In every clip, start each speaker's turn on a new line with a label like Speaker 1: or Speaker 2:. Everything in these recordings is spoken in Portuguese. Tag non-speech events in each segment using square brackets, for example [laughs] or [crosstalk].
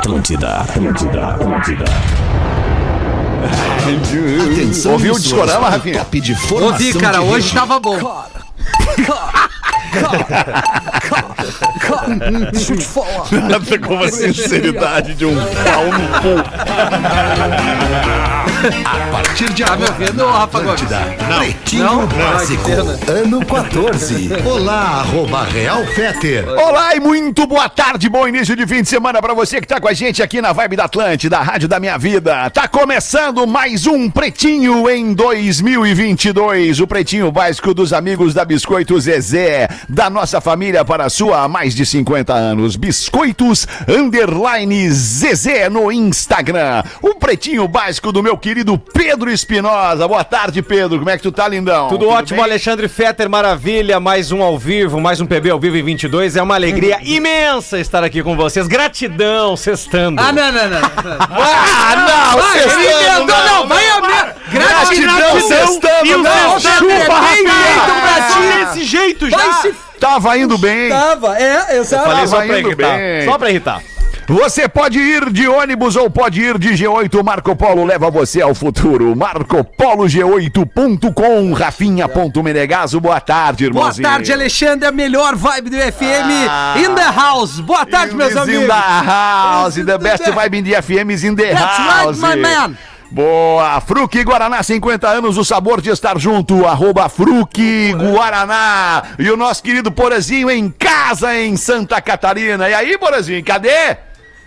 Speaker 1: Atlântida, Atlântida, Atlântida.
Speaker 2: Atenção,
Speaker 3: Ouviu o discorama, Rafinha?
Speaker 2: Top de formação
Speaker 4: Ouvi, cara,
Speaker 2: de
Speaker 4: hoje
Speaker 2: rede.
Speaker 4: tava bom.
Speaker 2: Deixa eu te falar.
Speaker 3: Nada como a sinceridade de um pau no [laughs]
Speaker 2: A partir de
Speaker 4: Tá me
Speaker 2: agora,
Speaker 4: ouvindo, Rafa Gomes?
Speaker 2: Pretinho
Speaker 4: Não?
Speaker 2: Básico,
Speaker 4: Ai, que pena.
Speaker 2: ano 14. Olá, arroba Real Feter.
Speaker 3: Olá e muito boa tarde, bom início de fim de semana pra você que tá com a gente aqui na Vibe da Atlântida, a Rádio da Minha Vida. Tá começando mais um Pretinho em 2022, o Pretinho Básico dos amigos da Biscoito Zezé, da nossa família para a sua há mais de 50 anos. Biscoitos Underline Zezé no Instagram. O Pretinho Básico do meu querido Pedro Espinosa. Boa tarde, Pedro. Como é que tu tá, lindão?
Speaker 5: Tudo ótimo, Alexandre Fetter, maravilha. Mais um ao vivo, mais um PB ao vivo em 22. É uma alegria imensa estar aqui com vocês. Gratidão, sextando.
Speaker 4: Ah, não, não, não.
Speaker 3: Ah, não, sextando,
Speaker 4: emendou, não, vai a merda.
Speaker 3: Gratidão, sextando, não, chupa,
Speaker 4: é bem ti.
Speaker 5: desse jeito
Speaker 4: Vai se...
Speaker 3: Tava indo bem.
Speaker 4: Tava, é, eu
Speaker 5: Falei
Speaker 3: Tava
Speaker 5: só pra irritar.
Speaker 3: bem.
Speaker 5: Só pra irritar.
Speaker 3: Você pode ir de ônibus ou pode ir de G8. Marco Polo leva você ao futuro. MarcoPoloG8.com. Rafinha.menegaso. Boa tarde,
Speaker 4: Boa
Speaker 3: irmãozinho.
Speaker 4: tarde, Alexandre, a melhor vibe do FM in the house. Boa tarde, meus
Speaker 3: Is in
Speaker 4: amigos.
Speaker 3: the house. The best vibe in the FM is in the
Speaker 4: That's
Speaker 3: house.
Speaker 4: right, my man.
Speaker 3: Boa, Fruque Guaraná, 50 anos, o sabor de estar junto, arroba Fruque Guaraná. E o nosso querido Porazinho em casa em Santa Catarina. E aí, Porazinho, cadê?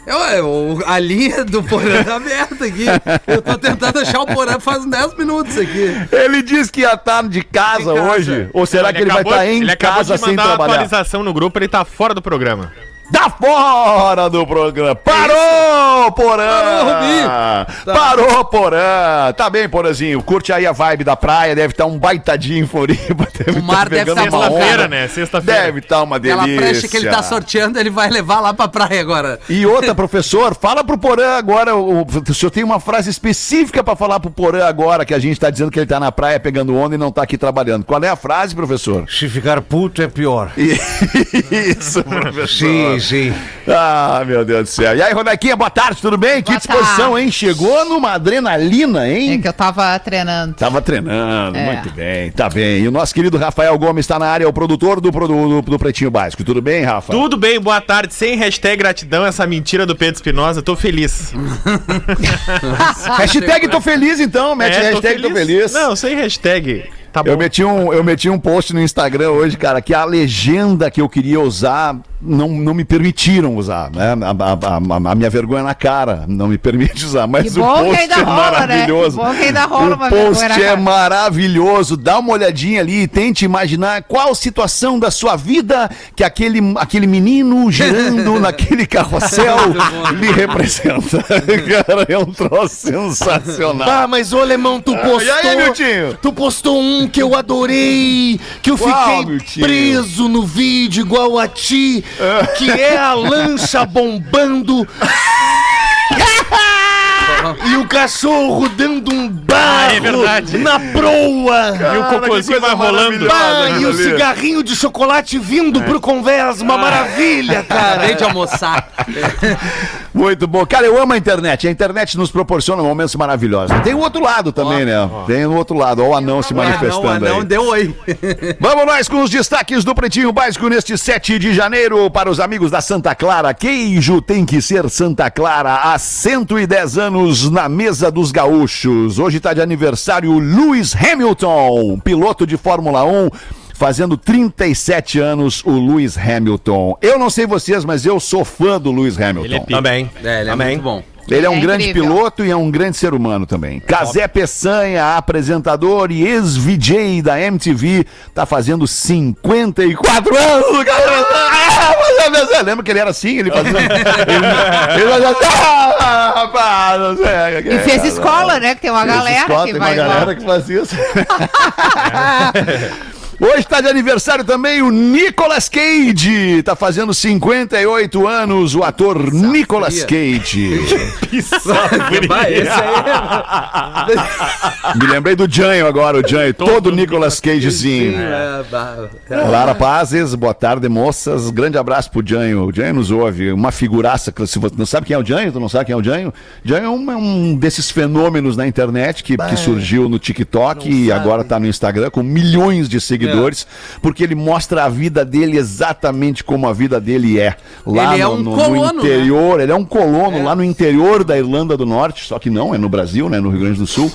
Speaker 4: Eu, eu- a linha do Porã tá aberta aqui. Eu tô tentando achar o Porã faz uns 10 minutos aqui.
Speaker 3: Ele disse que ia estar de casa,
Speaker 4: Em casa.
Speaker 3: hoje. Ou será que ele vai
Speaker 6: acabou-
Speaker 3: estar em
Speaker 6: ele acabou
Speaker 3: casa
Speaker 6: de
Speaker 3: sem
Speaker 6: mandar uma
Speaker 3: trabalhar?
Speaker 6: atualização no grupo, ele tá fora do programa.
Speaker 3: Tá fora do programa. Parou, Porã!
Speaker 4: Parou, Rubinho. Tá.
Speaker 3: Parou, Porã! Tá bem, Porãzinho. Curte aí a vibe da praia. Deve estar um baitadinho em Floripa. [laughs] Deve
Speaker 4: O mar deve
Speaker 3: pegando
Speaker 4: tá
Speaker 3: uma
Speaker 4: bom.
Speaker 6: Sexta-feira, né? Sexta-feira.
Speaker 3: Deve estar uma delícia.
Speaker 4: Aquela prancha que ele tá sorteando, ele vai levar lá pra praia agora.
Speaker 3: E outra, professor, fala pro Porã agora. O, o senhor tem uma frase específica pra falar pro Porã agora, que a gente tá dizendo que ele tá na praia pegando onda e não tá aqui trabalhando. Qual é a frase, professor?
Speaker 5: Se ficar puto é pior. [laughs]
Speaker 3: Isso, professor.
Speaker 5: Sim, sim.
Speaker 3: Ah, meu Deus do céu. E aí, Rodequinha, boa tarde, tudo bem? que
Speaker 7: Boa
Speaker 3: disposição,
Speaker 7: tarde.
Speaker 3: hein? Chegou numa adrenalina, hein?
Speaker 7: É que eu tava treinando.
Speaker 3: Tava treinando,
Speaker 7: É.
Speaker 3: muito bem, tá bem. E o nosso querido Rafael Gomes está na área, é o produtor do, do, do Pretinho Básico. Tudo bem, Rafa?
Speaker 6: Tudo bem, boa tarde. Sem hashtag gratidão, essa mentira do Pedro Espinosa, tô feliz. [laughs]
Speaker 3: Hashtag tô feliz, então. Mete
Speaker 6: É,
Speaker 3: hashtag tô feliz.
Speaker 6: Não, sem hashtag. Tá bom.
Speaker 3: Eu meti, um, eu meti um post no Instagram hoje, cara, que a legenda que eu queria usar não, não me permitiram usar, né? A, a- a- a minha vergonha na cara não me permite usar, mas o
Speaker 7: bom que
Speaker 3: post
Speaker 7: ainda
Speaker 3: é
Speaker 7: rola, né?
Speaker 3: maravilhoso.
Speaker 7: Rola
Speaker 3: o post é maravilhoso. Dá uma olhadinha ali e tente imaginar qual situação da sua vida que aquele, aquele menino girando [laughs] naquele carrossel lhe representa. [laughs] cara, é um troço sensacional.
Speaker 8: Ah, mas ô Alemão, tu postou.
Speaker 3: e aí, Miltinho?
Speaker 8: Tu postou um que eu adorei, que eu
Speaker 3: Qual,
Speaker 8: fiquei preso no vídeo igual a ti, que é a lancha bombando. [laughs] E o cachorro dando um barro
Speaker 6: é verdade.
Speaker 8: na proa.
Speaker 6: E o cocôzinho vai rolando.
Speaker 8: Ah, e o cigarrinho de chocolate vindo pro convés, uma maravilha, [laughs] cara.
Speaker 4: Acabei de almoçar. [laughs]
Speaker 3: Muito bom. Cara, eu amo a internet. A internet nos proporciona momentos maravilhosos. Tem o outro lado também, né? Tem o outro lado. Olha o anão se manifestando
Speaker 4: Ah, não,
Speaker 3: aí.
Speaker 4: não, deu oi. [laughs]
Speaker 3: Vamos nós com os destaques do Pretinho Básico neste 7 de janeiro para os amigos da Santa Clara. Queijo tem que ser Santa Clara há 110 anos na mesa dos gaúchos. Hoje está de aniversário Lewis Hamilton, piloto de Fórmula 1. Fazendo 37 anos, o Lewis Hamilton. Eu não sei vocês, mas eu sou fã do Lewis Hamilton.
Speaker 6: Ele é.
Speaker 5: Também.
Speaker 4: É, ele é
Speaker 5: Também.
Speaker 4: muito bom.
Speaker 3: Ele é um
Speaker 7: É
Speaker 3: grande
Speaker 7: incrível.
Speaker 3: piloto e é um grande ser humano também. Casé Peçanha, apresentador e ex-VJ da MTV, tá fazendo 54 anos, cara. Ah, eu lembro que ele era assim, ele fazia. [laughs] ele, fazia assim, ah, rapaz, não sei.
Speaker 7: E fez escola, né? Que tem uma
Speaker 3: Fez
Speaker 7: galera
Speaker 3: escola,
Speaker 7: que
Speaker 3: tem
Speaker 7: vai
Speaker 3: uma
Speaker 7: lá.
Speaker 3: galera que fazia isso. [laughs] [laughs] Hoje tá de aniversário também o Nicolas Cage. Tá fazendo 58 anos o ator Nicolas Cage. [laughs]
Speaker 4: Vai, esse aí [laughs]
Speaker 3: Me lembrei do Janho agora, o Janho. Todo Nicolas Cagezinho.
Speaker 4: é, é.
Speaker 3: Lara Pazes, boa tarde, moças. Grande abraço pro Janho. O Janho nos ouve. Uma figuraça. Se você não sabe quem é o Janho, tu não sabe quem é o Janho? Janho é um, é um desses fenômenos na internet que, que surgiu no TikTok e agora tá no Instagram com milhões de seguidores, porque ele mostra a vida dele exatamente como a vida dele é. Lá
Speaker 4: Ele é
Speaker 3: no,
Speaker 4: um
Speaker 3: no- no
Speaker 4: colono,
Speaker 3: interior, ele é um colono lá no interior da Irlanda do Norte, só que não, é no Brasil, né? No Rio Grande do Sul.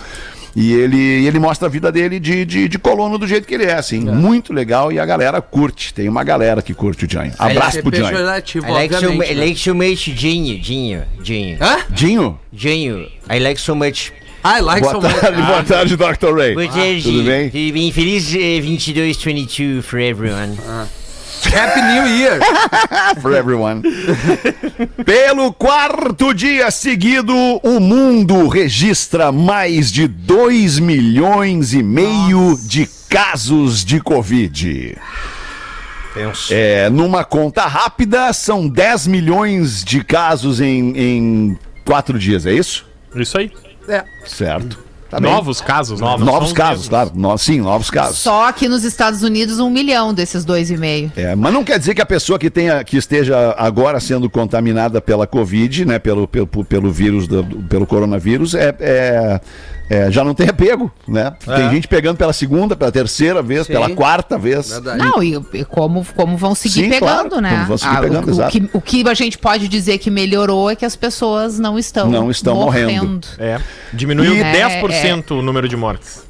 Speaker 3: E ele, ele mostra a vida dele de, de, de colono do jeito que ele é, assim. Muito legal e a galera curte. Tem uma galera que curte o. Abraço
Speaker 4: É
Speaker 3: pro Janho.
Speaker 4: pejorativo,
Speaker 7: I like so. I
Speaker 4: né?
Speaker 7: like so much Dinho, Dinho, Dinho.
Speaker 4: Hã?
Speaker 3: Dinho?
Speaker 7: Dinho, I like so much.
Speaker 4: I like
Speaker 3: Boa
Speaker 4: so much.
Speaker 3: tarde, boa tarde, Dr. Ray.
Speaker 7: Boa tarde.
Speaker 3: tudo bem?
Speaker 7: E bem feliz eh, 22, 22 for everyone.
Speaker 4: Happy New Year. [laughs]
Speaker 3: For everyone. Pelo quarto dia seguido, o mundo registra mais de 2 milhões e meio de casos de Covid.
Speaker 5: Tenso.
Speaker 3: É, numa conta rápida, são 10 milhões de casos em, em quatro dias, é isso?
Speaker 6: Isso aí.
Speaker 4: É.
Speaker 3: Certo. Tá.
Speaker 6: Novos casos,
Speaker 3: Novos
Speaker 6: são os
Speaker 3: casos,
Speaker 6: mesmos.
Speaker 3: claro. No- sim, novos casos.
Speaker 9: Só aqui nos Estados Unidos, um milhão desses dois e meio.
Speaker 3: É, mas não quer dizer que a pessoa que, tenha, que esteja agora sendo contaminada pela Covid, né, pelo, pelo, pelo vírus, do- pelo coronavírus, é, é- é, já não tenha pego, né? Tem gente pegando pela segunda, pela terceira vez,
Speaker 4: Sim.
Speaker 3: pela quarta vez.
Speaker 4: Verdade.
Speaker 9: Não, e, e como, como vão seguir
Speaker 3: Sim,
Speaker 9: pegando,
Speaker 3: claro,
Speaker 9: né?
Speaker 3: como vão seguir
Speaker 9: Ah,
Speaker 3: pegando,
Speaker 9: o,
Speaker 3: exato.
Speaker 9: o, que, o que a gente pode dizer que melhorou é que as pessoas não estão,
Speaker 3: Não estão morrendo.
Speaker 6: É. Diminuiu
Speaker 3: E-
Speaker 6: 10% o número de mortes.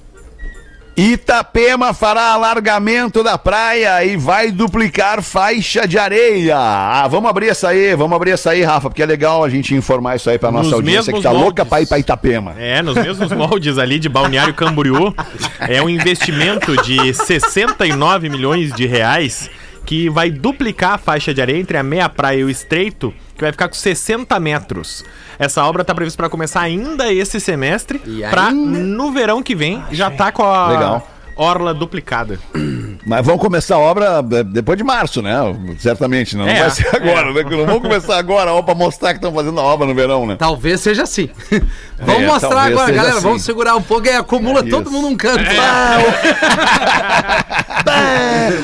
Speaker 3: Itapema fará alargamento da praia e vai duplicar faixa de areia. Ah, vamos abrir essa aí, vamos abrir essa aí, Rafa, porque é legal a gente informar isso aí pra nossa
Speaker 6: Nos
Speaker 3: audiência que tá louca
Speaker 6: moldes.
Speaker 3: pra ir pra Itapema.
Speaker 6: É, nos mesmos moldes ali de Balneário Camboriú. É um investimento de 69 milhões de reais que vai duplicar a faixa de areia entre a meia praia e o estreito, que vai ficar com 60 metros. Essa obra está prevista para começar ainda esse semestre,
Speaker 4: E
Speaker 6: para no verão que vem já tá com a
Speaker 3: Legal.
Speaker 6: Orla duplicada.
Speaker 3: Mas vamos começar a obra eh, depois de março, né? Certamente, não, não
Speaker 6: É,
Speaker 3: vai ser agora, né? Não vamos começar agora ó, pra mostrar que estão fazendo a obra no verão, né?
Speaker 4: Talvez seja assim. [laughs] vamos
Speaker 3: É,
Speaker 4: mostrar agora, galera.
Speaker 3: assim.
Speaker 4: Vamos segurar um pouco e acumula
Speaker 3: É
Speaker 4: todo mundo num canto.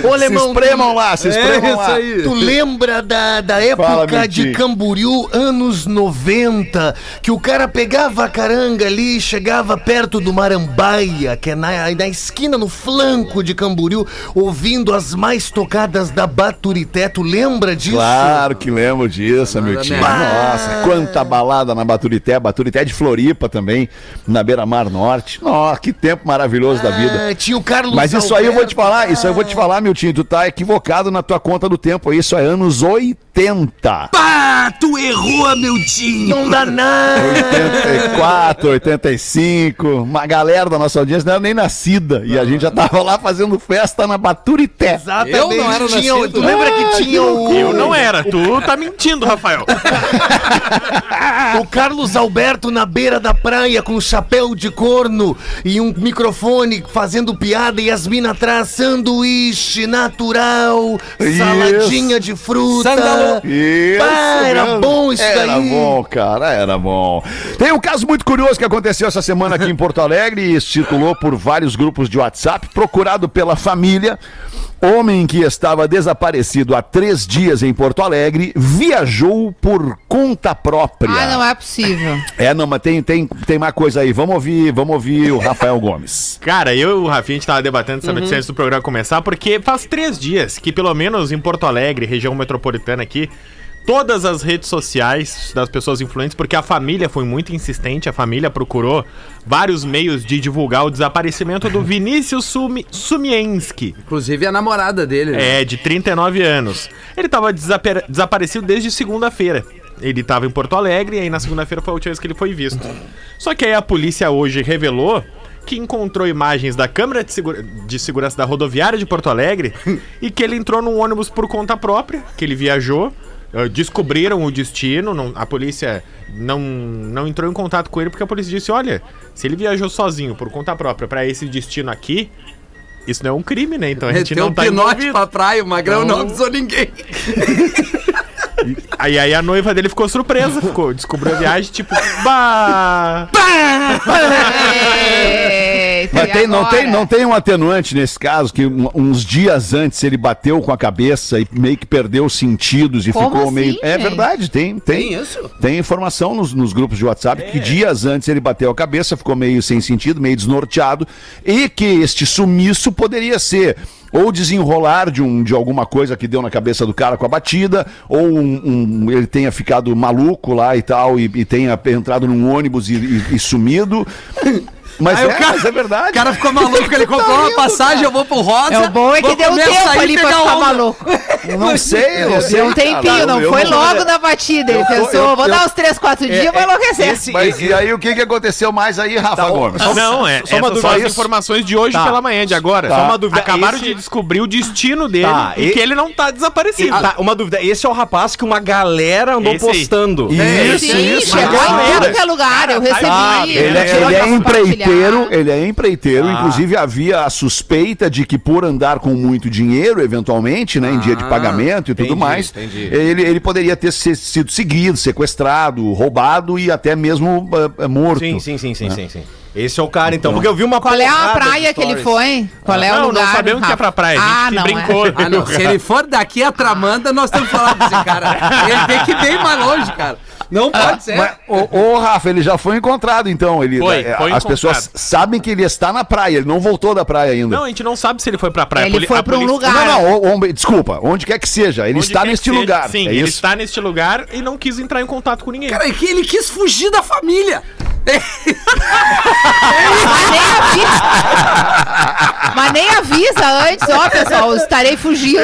Speaker 8: Ô, [laughs]
Speaker 3: Se
Speaker 8: alemão,
Speaker 3: espremam lá, se
Speaker 4: É
Speaker 3: espremam lá.
Speaker 4: aí.
Speaker 8: Tu lembra da, da
Speaker 3: Fala,
Speaker 8: época de
Speaker 3: Mentinho.
Speaker 8: Camboriú, anos 90, que o cara pegava a caranga ali, chegava perto do Marambaia, que é na, na esquina, no flanco de Camboriú, ouvindo as mais tocadas da Baturité. Tu lembra disso?
Speaker 3: Claro que lembro disso, meu tio. Nossa, quanta balada na Baturité. Baturité de Floripa também, na Beira-Mar Norte. Nossa, que tempo maravilhoso da vida.
Speaker 8: Ah, tinha o Carlos
Speaker 3: Mas isso aí eu vou te falar, isso aí eu vou te falar, meu tio, tu tá equivocado na tua conta do tempo. Isso é anos 80.
Speaker 8: Ah, tu errou, meu tio! Não dá nada!
Speaker 3: 84, 85, uma galera da nossa audiência não era nem nascida e a gente já tava lá fazendo festa na Baturité.
Speaker 8: Exatamente.
Speaker 4: Eu não era
Speaker 8: tinha,
Speaker 4: nascido.
Speaker 8: Tu lembra que tinha o...
Speaker 6: Eu não era, tu tá mentindo, Rafael. [laughs]
Speaker 8: O Carlos Alberto na beira da praia com chapéu de corno e um microfone fazendo piada e as minas atrás, sanduíche natural,
Speaker 3: Isso.
Speaker 8: saladinha de fruta.
Speaker 4: Sandalo.
Speaker 3: Isso
Speaker 8: Pá, era
Speaker 3: mesmo.
Speaker 8: bom isso
Speaker 3: era
Speaker 8: daí.
Speaker 3: bom, cara, era bom. Tem um caso muito curioso que aconteceu essa semana aqui em Porto Alegre e circulou por vários grupos de WhatsApp, procurado pela família. Homem que estava desaparecido há três dias em Porto Alegre viajou por conta própria.
Speaker 9: Ah, não é possível.
Speaker 3: É, não, mas tem, tem, tem mais coisa aí. Vamos ouvir, vamos ouvir o Rafael Gomes.
Speaker 6: Cara, eu e o Rafinha, a gente tava debatendo essa notícia antes do programa começar, porque faz três dias que, pelo menos em Porto Alegre, região metropolitana aqui, todas as redes sociais das pessoas influentes, porque a família foi muito insistente, a família procurou vários meios de divulgar o desaparecimento do [laughs] Vinícius Sumi, Sumienski.
Speaker 4: Inclusive a namorada dele. né?
Speaker 6: É, de 39 anos. Ele tava desapare- desaparecido desde segunda-feira. Ele tava em Porto Alegre e aí na segunda-feira foi a última vez que ele foi visto. Só que aí a polícia hoje revelou que encontrou imagens da câmera de, segura- de segurança da rodoviária de Porto Alegre [laughs] e que ele entrou num ônibus por conta própria, que ele viajou. Eh, Descobriram o destino, não- a polícia não, não entrou em contato com ele porque a polícia disse: olha, se ele viajou sozinho por conta própria pra esse destino aqui, isso não é um crime, né? Então a gente
Speaker 4: Meteu
Speaker 6: não
Speaker 4: um
Speaker 6: tá
Speaker 4: pinote pra praia, o Magrão não avisou ninguém. [laughs]
Speaker 6: Aí, aí a noiva dele ficou surpresa, ficou, descobriu a viagem, tipo, bah! [laughs]
Speaker 9: Eita,
Speaker 3: Mas tem, não, tem, não tem um atenuante nesse caso, que uns dias antes ele bateu com a cabeça e meio que perdeu os sentidos e
Speaker 9: Como
Speaker 3: ficou
Speaker 9: assim,
Speaker 3: meio. É
Speaker 9: gente?
Speaker 3: verdade, tem. Tem,
Speaker 4: Tem isso?
Speaker 3: Tem informação nos, nos grupos de WhatsApp que dias antes ele bateu a cabeça, ficou meio sem sentido, meio desnorteado, e que este sumiço poderia ser. Ou desenrolar de, um, de alguma coisa que deu na cabeça do cara com a batida, ou um- um- ele tenha ficado maluco lá e tal, e, e tenha entrado num ônibus e, e- e sumido. [laughs] Mas, é,
Speaker 4: o cara-
Speaker 3: mas é verdade.
Speaker 4: O cara ficou maluco, ele [laughs] comprou uma passagem, eu vou pro Rosa.
Speaker 9: É o bom é que deu tempo
Speaker 4: e
Speaker 9: ali pra ficar maluco.
Speaker 3: Eu não sei, eu não sei.
Speaker 9: Deu um tempinho, não foi logo na batida. Ele pensou, vou dar uns 3, 4 dias, vou enlouquecer.
Speaker 3: Mas e aí o que, que aconteceu mais aí, Rafa Gomes?
Speaker 6: Não, é,
Speaker 5: só
Speaker 6: as informações de hoje
Speaker 5: Tá.
Speaker 6: pela manhã, de agora.
Speaker 5: Só uma dúvida,
Speaker 6: Acabaram de descobrir o destino dele
Speaker 5: Tá,
Speaker 6: e,
Speaker 5: e-
Speaker 6: que ele não tá desaparecido.
Speaker 5: Tá, uma dúvida. Esse é o rapaz que uma galera andou postando.
Speaker 3: Isso,
Speaker 9: Sim,
Speaker 3: isso.
Speaker 9: chegou
Speaker 3: Mas,
Speaker 9: em é lugar. Eu recebi.
Speaker 3: Ele, é-
Speaker 9: eu
Speaker 3: é empreiteiro, ele é empreiteiro, inclusive havia a suspeita de que por andar com muito dinheiro, eventualmente, né, em dia de pagamento e tudo
Speaker 5: entendi,
Speaker 3: mais,
Speaker 5: entendi.
Speaker 3: ele, ele poderia ter se- sido seguido, sequestrado, roubado e até mesmo ah, ah, morto.
Speaker 5: Sim, sim, sim, sim, sim, sim. Esse é o cara, então. Porque eu vi uma
Speaker 9: Qual é a praia que ele foi? Qual é o
Speaker 6: não,
Speaker 9: lugar?
Speaker 6: não sabemos que é pra praia. A gente
Speaker 9: Ah, não,
Speaker 6: brincou.
Speaker 9: é.
Speaker 4: Ah, não. Se ele for daqui a Tramanda, nós temos que falar desse cara. Ele tem que ir bem mais longe, cara. Não pode ser.
Speaker 3: Mas, ô, ô, Rafa, ele já foi encontrado, então. Ele,
Speaker 6: Foi,
Speaker 3: eh,
Speaker 6: foi
Speaker 3: as
Speaker 6: encontrado.
Speaker 3: pessoas sabem que ele está na praia, ele não voltou da praia ainda.
Speaker 6: Não, a gente não sabe se ele foi pra praia.
Speaker 9: Ele
Speaker 6: poli-
Speaker 9: foi pra um lugar.
Speaker 3: Não, não, ô, ô, desculpa, onde quer que seja, ele
Speaker 6: Onde
Speaker 3: está neste
Speaker 6: seja.
Speaker 3: lugar.
Speaker 6: Sim,
Speaker 3: é
Speaker 6: ele
Speaker 3: isso?
Speaker 6: está neste lugar e não quis entrar em contato com ninguém.
Speaker 4: Cara, é que ele quis fugir da família. [laughs]
Speaker 9: Mas nem avisa. Mas nem avisa antes, ó, pessoal, estarei fugindo.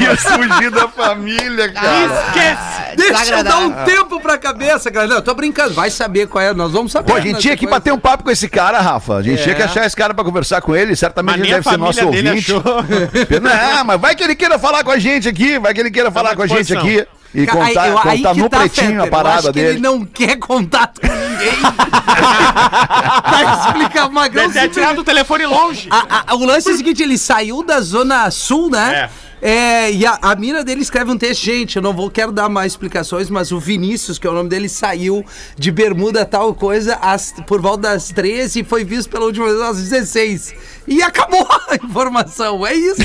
Speaker 3: Ia fugir da família, cara.
Speaker 9: Esquece.
Speaker 4: Deixa eu dar um tempo pra cabeça, cara. Não, eu tô brincando. Vai saber qual é. Nós vamos saber.
Speaker 3: Pô, a gente tinha que bater um papo com esse cara, Rafa. A gente
Speaker 4: É.
Speaker 3: tinha que achar esse cara pra conversar com ele. Certamente
Speaker 6: Mas
Speaker 3: ele deve ser nosso ouvinte. [laughs] Não, mas vai que ele queira falar com a gente aqui. Vai que ele queira falar
Speaker 6: à
Speaker 3: com a gente aqui. E contar,
Speaker 4: aí- eu- aí
Speaker 3: contar no
Speaker 4: tá,
Speaker 3: pretinho
Speaker 4: Fetter,
Speaker 3: a
Speaker 4: eu
Speaker 3: parada
Speaker 4: acho que
Speaker 3: dele.
Speaker 4: Ele não quer contato com ninguém. [laughs] Vai explicar o Magrão.
Speaker 6: Deve ter tirado o telefone longe.
Speaker 4: A- a- o lance é o seguinte, ele saiu da zona sul, né? É, e a, a mina dele escreve um texto, gente, eu não vou, quero dar mais explicações, mas o Vinícius, que é o nome dele, saiu de bermuda tal coisa às- por volta das 13 e foi visto pela última vez às 16. E acabou [laughs] a informação, é isso.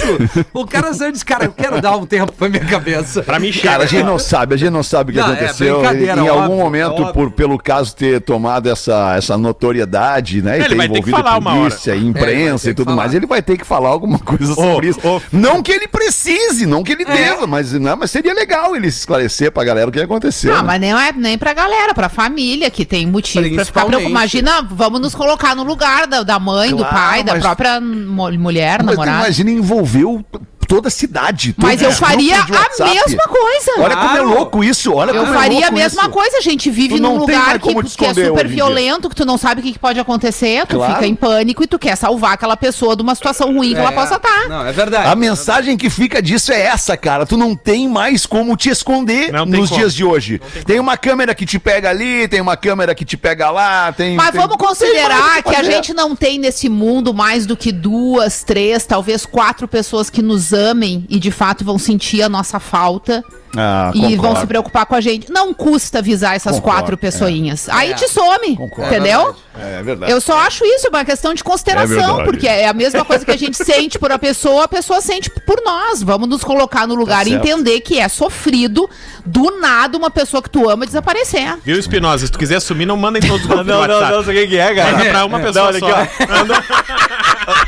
Speaker 4: O cara saiu e disse, cara, eu quero dar um tempo pra minha cabeça.
Speaker 6: Pra mim, chega.
Speaker 3: Cara, a gente não sabe, a gente não sabe o que
Speaker 4: Não, é
Speaker 3: aconteceu.
Speaker 4: brincadeira,
Speaker 3: em algum
Speaker 4: óbvio,
Speaker 3: momento,
Speaker 4: óbvio.
Speaker 3: por, pelo caso ter tomado essa, essa notoriedade, né? E
Speaker 6: Ele
Speaker 3: ter
Speaker 6: vai ter que
Speaker 3: envolvido
Speaker 6: falar uma
Speaker 3: polícia,
Speaker 4: É,
Speaker 3: imprensa
Speaker 4: ter
Speaker 3: e tudo mais, ele vai ter que falar alguma coisa sobre isso. Não que ele precise, não que ele
Speaker 4: É.
Speaker 3: deva, mas, não, mas seria legal ele esclarecer pra galera o que aconteceu.
Speaker 9: Não,
Speaker 3: né?
Speaker 9: mas nem é nem pra galera, pra família que tem motivo pra ficar preocupada. Imagina, vamos nos colocar no lugar da, da mãe, do
Speaker 3: Claro,
Speaker 9: pai, da
Speaker 3: mas-
Speaker 9: própria mo- mulher,
Speaker 3: Mas
Speaker 9: namorada.
Speaker 3: imagina, envolveu toda a cidade.
Speaker 9: Mas eu faria a mesma coisa.
Speaker 3: Olha como é louco isso, olha
Speaker 9: Eu
Speaker 3: como é
Speaker 9: faria a
Speaker 3: louco
Speaker 9: mesma
Speaker 3: isso.
Speaker 9: coisa, a gente vive num
Speaker 3: tem
Speaker 9: lugar que, que é super violento, que tu não sabe o que que pode acontecer, tu
Speaker 3: Claro.
Speaker 9: fica em pânico e tu quer salvar aquela pessoa de uma situação ruim que ela possa estar.
Speaker 4: Não, é verdade.
Speaker 3: A mensagem que fica disso é essa, cara. Tu não tem mais como te esconder
Speaker 6: Não tem
Speaker 3: nos
Speaker 6: como.
Speaker 3: dias de hoje. Tem, uma câmera que te pega ali, tem uma câmera que te pega lá, tem.
Speaker 9: Mas
Speaker 3: tem-
Speaker 9: vamos
Speaker 3: tem
Speaker 9: considerar que a
Speaker 3: fazer.
Speaker 9: gente não tem nesse mundo mais do que duas, três, talvez quatro pessoas que nos amem e de fato vão sentir a nossa falta.
Speaker 3: Ah,
Speaker 9: e vão
Speaker 3: concordo.
Speaker 9: se preocupar com a gente. Não custa avisar essas
Speaker 3: Concordo,
Speaker 9: quatro
Speaker 3: é.
Speaker 9: pessoinhas. Aí te some,
Speaker 3: Concordo.
Speaker 9: entendeu?
Speaker 3: É verdade.
Speaker 9: Eu só acho isso uma questão de
Speaker 3: É
Speaker 9: consideração,
Speaker 3: verdade.
Speaker 9: porque é a mesma coisa que a gente sente por a pessoa, a pessoa sente por nós. Vamos nos colocar no lugar e
Speaker 3: certo.
Speaker 9: entender que é sofrido do nada uma pessoa que tu ama desaparecer.
Speaker 6: Viu, Espinosa? Se tu quiser sumir, não manda em todos os [laughs] grupos
Speaker 5: Não, não,
Speaker 6: WhatsApp.
Speaker 5: não sei o que é, cara.
Speaker 6: Manda pra uma pessoa
Speaker 5: Não, olha
Speaker 6: só.
Speaker 5: aqui, ó. [laughs]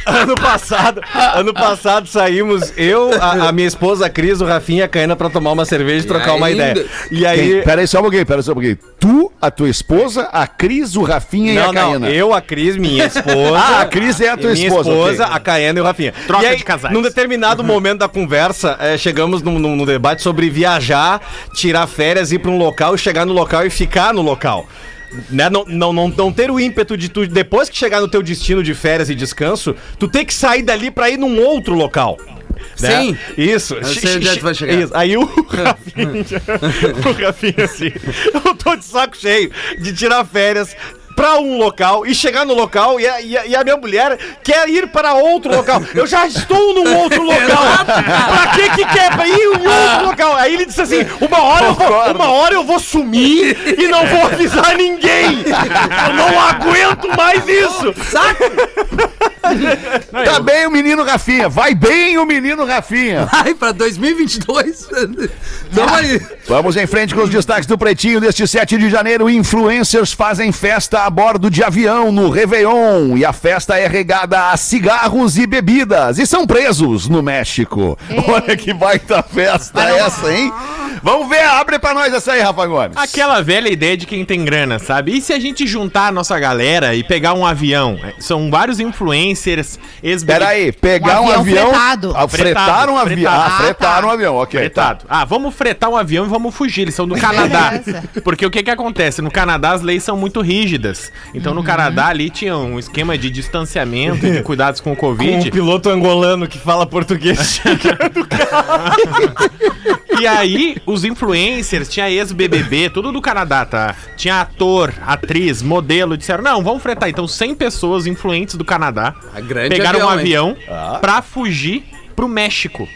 Speaker 5: Ano, passado, ano passado saímos eu, a, a minha esposa a Cris, o Rafinha e a Caena pra tomar uma cerveja e trocar uma
Speaker 4: ainda?
Speaker 5: ideia. E aí
Speaker 3: Quem? Pera aí só um pouquinho, pera aí só um pouquinho. Tu, a tua esposa, a Cris, o Rafinha e
Speaker 5: não,
Speaker 3: a
Speaker 5: não,
Speaker 3: Caína.
Speaker 5: eu, a Cris, minha [laughs] esposa.
Speaker 3: Ah, a Cris é a tua
Speaker 5: e minha
Speaker 3: esposa,
Speaker 5: esposa,
Speaker 3: ok.
Speaker 5: a Caena e o Rafinha.
Speaker 6: Troca
Speaker 5: e aí,
Speaker 6: de casais.
Speaker 5: Num determinado momento da conversa, eh, chegamos num, num- num debate sobre viajar, tirar férias, ir pra um local, e chegar no local e ficar no local. Né? Não, não, não, não ter o ímpeto de tu, depois que chegar no teu destino de férias e descanso, tu ter que sair dali pra ir num outro local. né?
Speaker 4: Sim.
Speaker 5: Isso.
Speaker 4: Eu sei onde é que vai chegar.
Speaker 5: Isso. Aí o Rafinha, [laughs] o Rafinha assim, eu tô de saco cheio de tirar férias, pra um local e chegar no local e a, e a- e a minha mulher quer ir para outro local. Eu já estou num outro [laughs] local. pra que que quer pra ir em outro local? Aí ele disse assim: uma hora, eu vou, uma hora eu vou sumir e não vou avisar ninguém. Eu não aguento mais isso.
Speaker 3: Tá bem o menino Rafinha, vai bem o menino Rafinha.
Speaker 4: Ai, pra 2022. Tamo aí.
Speaker 3: Vamos em frente com os destaques do Pretinho deste 7 de janeiro. Influencers fazem festa a bordo de avião no Réveillon e a festa é regada a cigarros e bebidas e são presos no México. Olha que baita festa essa, hein? Vamos ver, abre pra nós essa aí, Rafa Gomes.
Speaker 6: Aquela velha ideia de quem tem grana, sabe? E se a gente juntar a nossa galera e pegar um avião? São vários influencers, ex
Speaker 3: Pera aí, pegar um,
Speaker 9: Um
Speaker 3: avião.
Speaker 9: avião fretado.
Speaker 3: Ah, fretar um avião.
Speaker 6: Fretado.
Speaker 3: Ah,
Speaker 9: Ah,
Speaker 3: fretar
Speaker 9: tá.
Speaker 3: um avião, ok.
Speaker 6: Fretado. Ah, vamos fretar um avião e vamos fugir. Eles são do [laughs] Canadá. Porque o que que acontece? No Canadá as leis são muito rígidas. Então no Canadá ali tinha um esquema de distanciamento e de [laughs] cuidados com o
Speaker 5: Com um
Speaker 6: Covid.
Speaker 5: piloto angolano que fala português. [laughs]
Speaker 6: E aí, os influencers, tinha ex-BBB, tudo do Canadá, tá? Tinha ator, atriz, modelo, disseram, não, vamos fretar. Então, 100 pessoas influentes do Canadá pegaram um
Speaker 4: avião, hein?
Speaker 6: avião pra fugir pro México.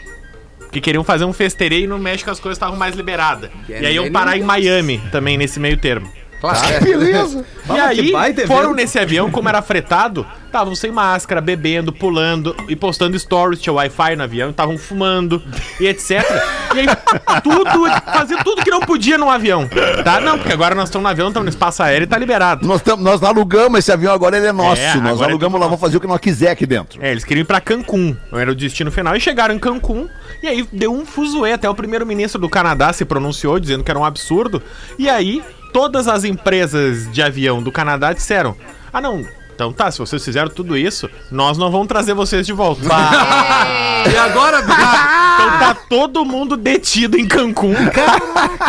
Speaker 6: Que queriam fazer um festeirê e no México as coisas estavam mais liberadas. E aí iam
Speaker 4: nem
Speaker 6: parar em. Miami também, nesse meio termo.
Speaker 4: Claro.
Speaker 3: Beleza. [laughs]
Speaker 6: E aí, foram nesse avião, como era fretado, estavam sem máscara, bebendo, pulando e postando stories, tinha Wi-Fi no avião, estavam fumando e etc. E aí, tudo, fazia tudo que não podia num avião, tá? Não, porque agora nós estamos no avião, estamos no espaço aéreo e tá liberado.
Speaker 3: Nós, tam- nós alugamos esse avião, agora ele é nosso.
Speaker 6: É,
Speaker 3: nós
Speaker 6: é
Speaker 3: alugamos
Speaker 6: nosso.
Speaker 3: vamos fazer o que nós quiser aqui dentro.
Speaker 6: É, eles queriam ir pra Cancún, era o destino final, e chegaram em Cancún, e aí deu um fuzuê, até o primeiro-ministro do Canadá se pronunciou, dizendo que era um absurdo, e aí todas as empresas de avião do Canadá disseram, ah não, então tá, se vocês fizeram tudo isso, nós não vamos trazer vocês de volta. [laughs]
Speaker 4: E agora, [laughs]
Speaker 6: Então tá todo mundo detido em Cancún,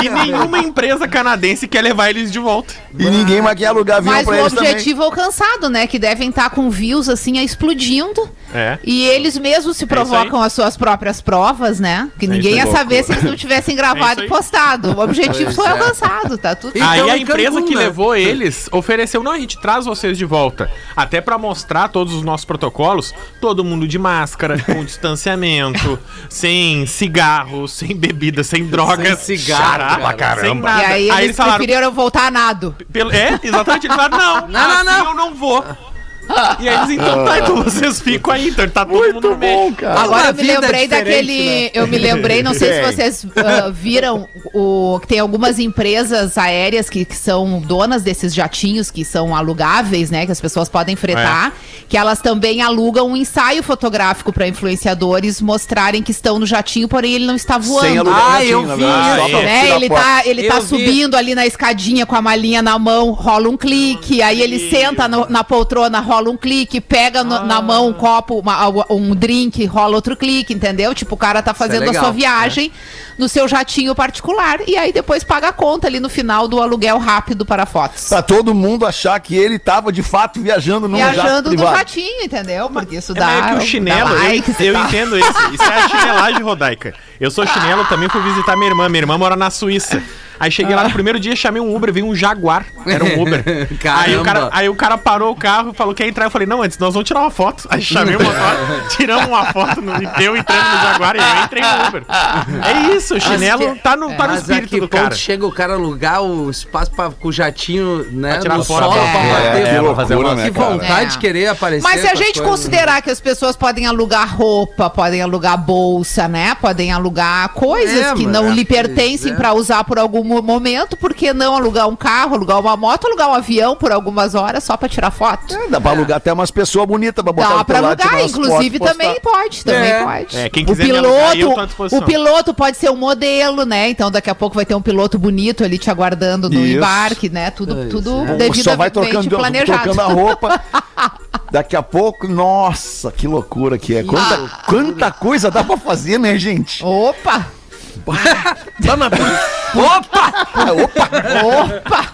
Speaker 6: e nenhuma empresa canadense quer levar eles de volta.
Speaker 3: E ninguém mais quer alugar avião
Speaker 9: Mas
Speaker 3: pra
Speaker 9: o
Speaker 3: eles também.
Speaker 9: objetivo alcançado, né? Que devem estar com views assim explodindo.
Speaker 6: É.
Speaker 9: E eles mesmos se provocam as suas próprias provas, né? Que ninguém
Speaker 6: isso
Speaker 9: ia saber se eles não tivessem gravado
Speaker 6: É
Speaker 9: e postado. O objetivo foi
Speaker 4: é.
Speaker 9: alcançado, tá tudo
Speaker 4: Então,
Speaker 6: Aí a
Speaker 4: em
Speaker 6: empresa
Speaker 4: Cancún,
Speaker 6: que
Speaker 4: né?
Speaker 6: levou eles ofereceu, não, a gente traz vocês de volta. Até pra mostrar todos os nossos protocolos, todo mundo de máscara, com [laughs] distanciamento, sem cigarro, sem bebida, sem drogas.
Speaker 4: Sem cigarro,
Speaker 6: Xará,
Speaker 4: cara.
Speaker 6: Sem nada.
Speaker 9: E aí eles,
Speaker 6: falaram,
Speaker 9: preferiram voltar a nado.
Speaker 6: pelo- é, exatamente, eles falaram, não,
Speaker 4: Não, não,
Speaker 6: assim
Speaker 4: não.
Speaker 6: eu não vou. E aí eles, então tá, então vocês ficam aí, então tá todo mundo no meio.
Speaker 3: cara.
Speaker 9: Agora eu me
Speaker 4: vida
Speaker 9: lembrei
Speaker 4: diferente,
Speaker 9: daquele.
Speaker 4: né?
Speaker 9: Eu me lembrei, não sei se vocês ah, viram o que tem algumas empresas aéreas que, que são donas desses jatinhos que são alugáveis, né? Que as pessoas podem fretar, que elas também alugam um ensaio fotográfico para influenciadores mostrarem que estão no jatinho, porém ele não está voando.
Speaker 3: Sem alugar
Speaker 4: Ah,
Speaker 3: jatinho,
Speaker 4: eu vi
Speaker 3: verdade,
Speaker 9: né? Ele tá, ele tá
Speaker 4: vi.
Speaker 9: subindo ali na escadinha com a malinha na mão, rola um clique, aí ele senta no- na poltrona, rola um clique, pega no- na mão um copo, uma- um drink, rola outro clique, entendeu? Tipo, o cara tá fazendo a
Speaker 4: legal,
Speaker 9: sua viagem no seu jatinho particular e aí depois paga a conta ali no final do aluguel rápido para fotos.
Speaker 3: Pra todo mundo achar que ele tava de fato viajando num jato
Speaker 9: Viajando no
Speaker 3: privado.
Speaker 9: jatinho, entendeu? Porque isso
Speaker 6: É
Speaker 9: dá.
Speaker 6: meio que o
Speaker 9: dá
Speaker 6: chinelo, eu,
Speaker 9: likes
Speaker 6: eu
Speaker 9: tal.
Speaker 6: entendo isso. Isso é a chinelagem rodaica. Eu sou chinelo, também fui visitar minha irmã. Minha irmã mora na Suíça. Aí cheguei lá no primeiro dia, chamei um Uber, veio um Jaguar. Era um Uber. [laughs] aí, o cara, aí o cara parou o carro e falou: quer entrar? Eu falei, não, antes nós vamos tirar uma foto. Aí chamei uma foto, [laughs] tiramos uma foto, no, eu entrando no Jaguar e eu entrei no Uber. É isso, o chinelo tá no, tá no espírito
Speaker 4: que
Speaker 6: do
Speaker 4: ponto
Speaker 6: cara.
Speaker 4: chega o cara alugar o espaço pra, com o jatinho, né?
Speaker 6: Pra tirar
Speaker 4: no
Speaker 6: foto.
Speaker 4: solo
Speaker 6: É,
Speaker 4: pra bater.
Speaker 3: é,
Speaker 4: foto.
Speaker 3: fazer uma-
Speaker 4: que
Speaker 3: né,
Speaker 4: vontade
Speaker 9: É.
Speaker 4: de querer aparecer.
Speaker 9: Mas se a gente
Speaker 4: coisas,
Speaker 9: considerar que as pessoas podem alugar roupa, podem alugar bolsa, né? Podem alugar coisas
Speaker 4: É,
Speaker 9: que não
Speaker 4: é,
Speaker 9: lhe pertencem
Speaker 4: é.
Speaker 9: pra usar por algum momento, por que não alugar um carro, alugar uma moto, alugar um avião por algumas horas só pra tirar foto?
Speaker 3: É, dá pra alugar até umas pessoas bonitas pra botar
Speaker 9: Dá pra alugar, inclusive
Speaker 3: fotos,
Speaker 9: também pode, também
Speaker 4: É.
Speaker 9: pode.
Speaker 6: É, quem
Speaker 9: o
Speaker 6: quiser me alugar, eu tô à
Speaker 9: piloto,
Speaker 6: disposição.
Speaker 9: o piloto pode ser um modelo, né? Então daqui a pouco vai ter um piloto bonito ali te aguardando no
Speaker 3: Isso.
Speaker 9: embarque, né? Tudo,
Speaker 4: Pois
Speaker 9: tudo
Speaker 3: Ou
Speaker 9: devidamente
Speaker 3: Só vai trocando,
Speaker 9: planejado.
Speaker 3: trocando a roupa. Daqui a pouco, nossa, que loucura que é. Quanta, quanta coisa dá pra fazer, né, gente?
Speaker 9: Opa! [laughs]
Speaker 3: Opa! Opa!
Speaker 9: Opa!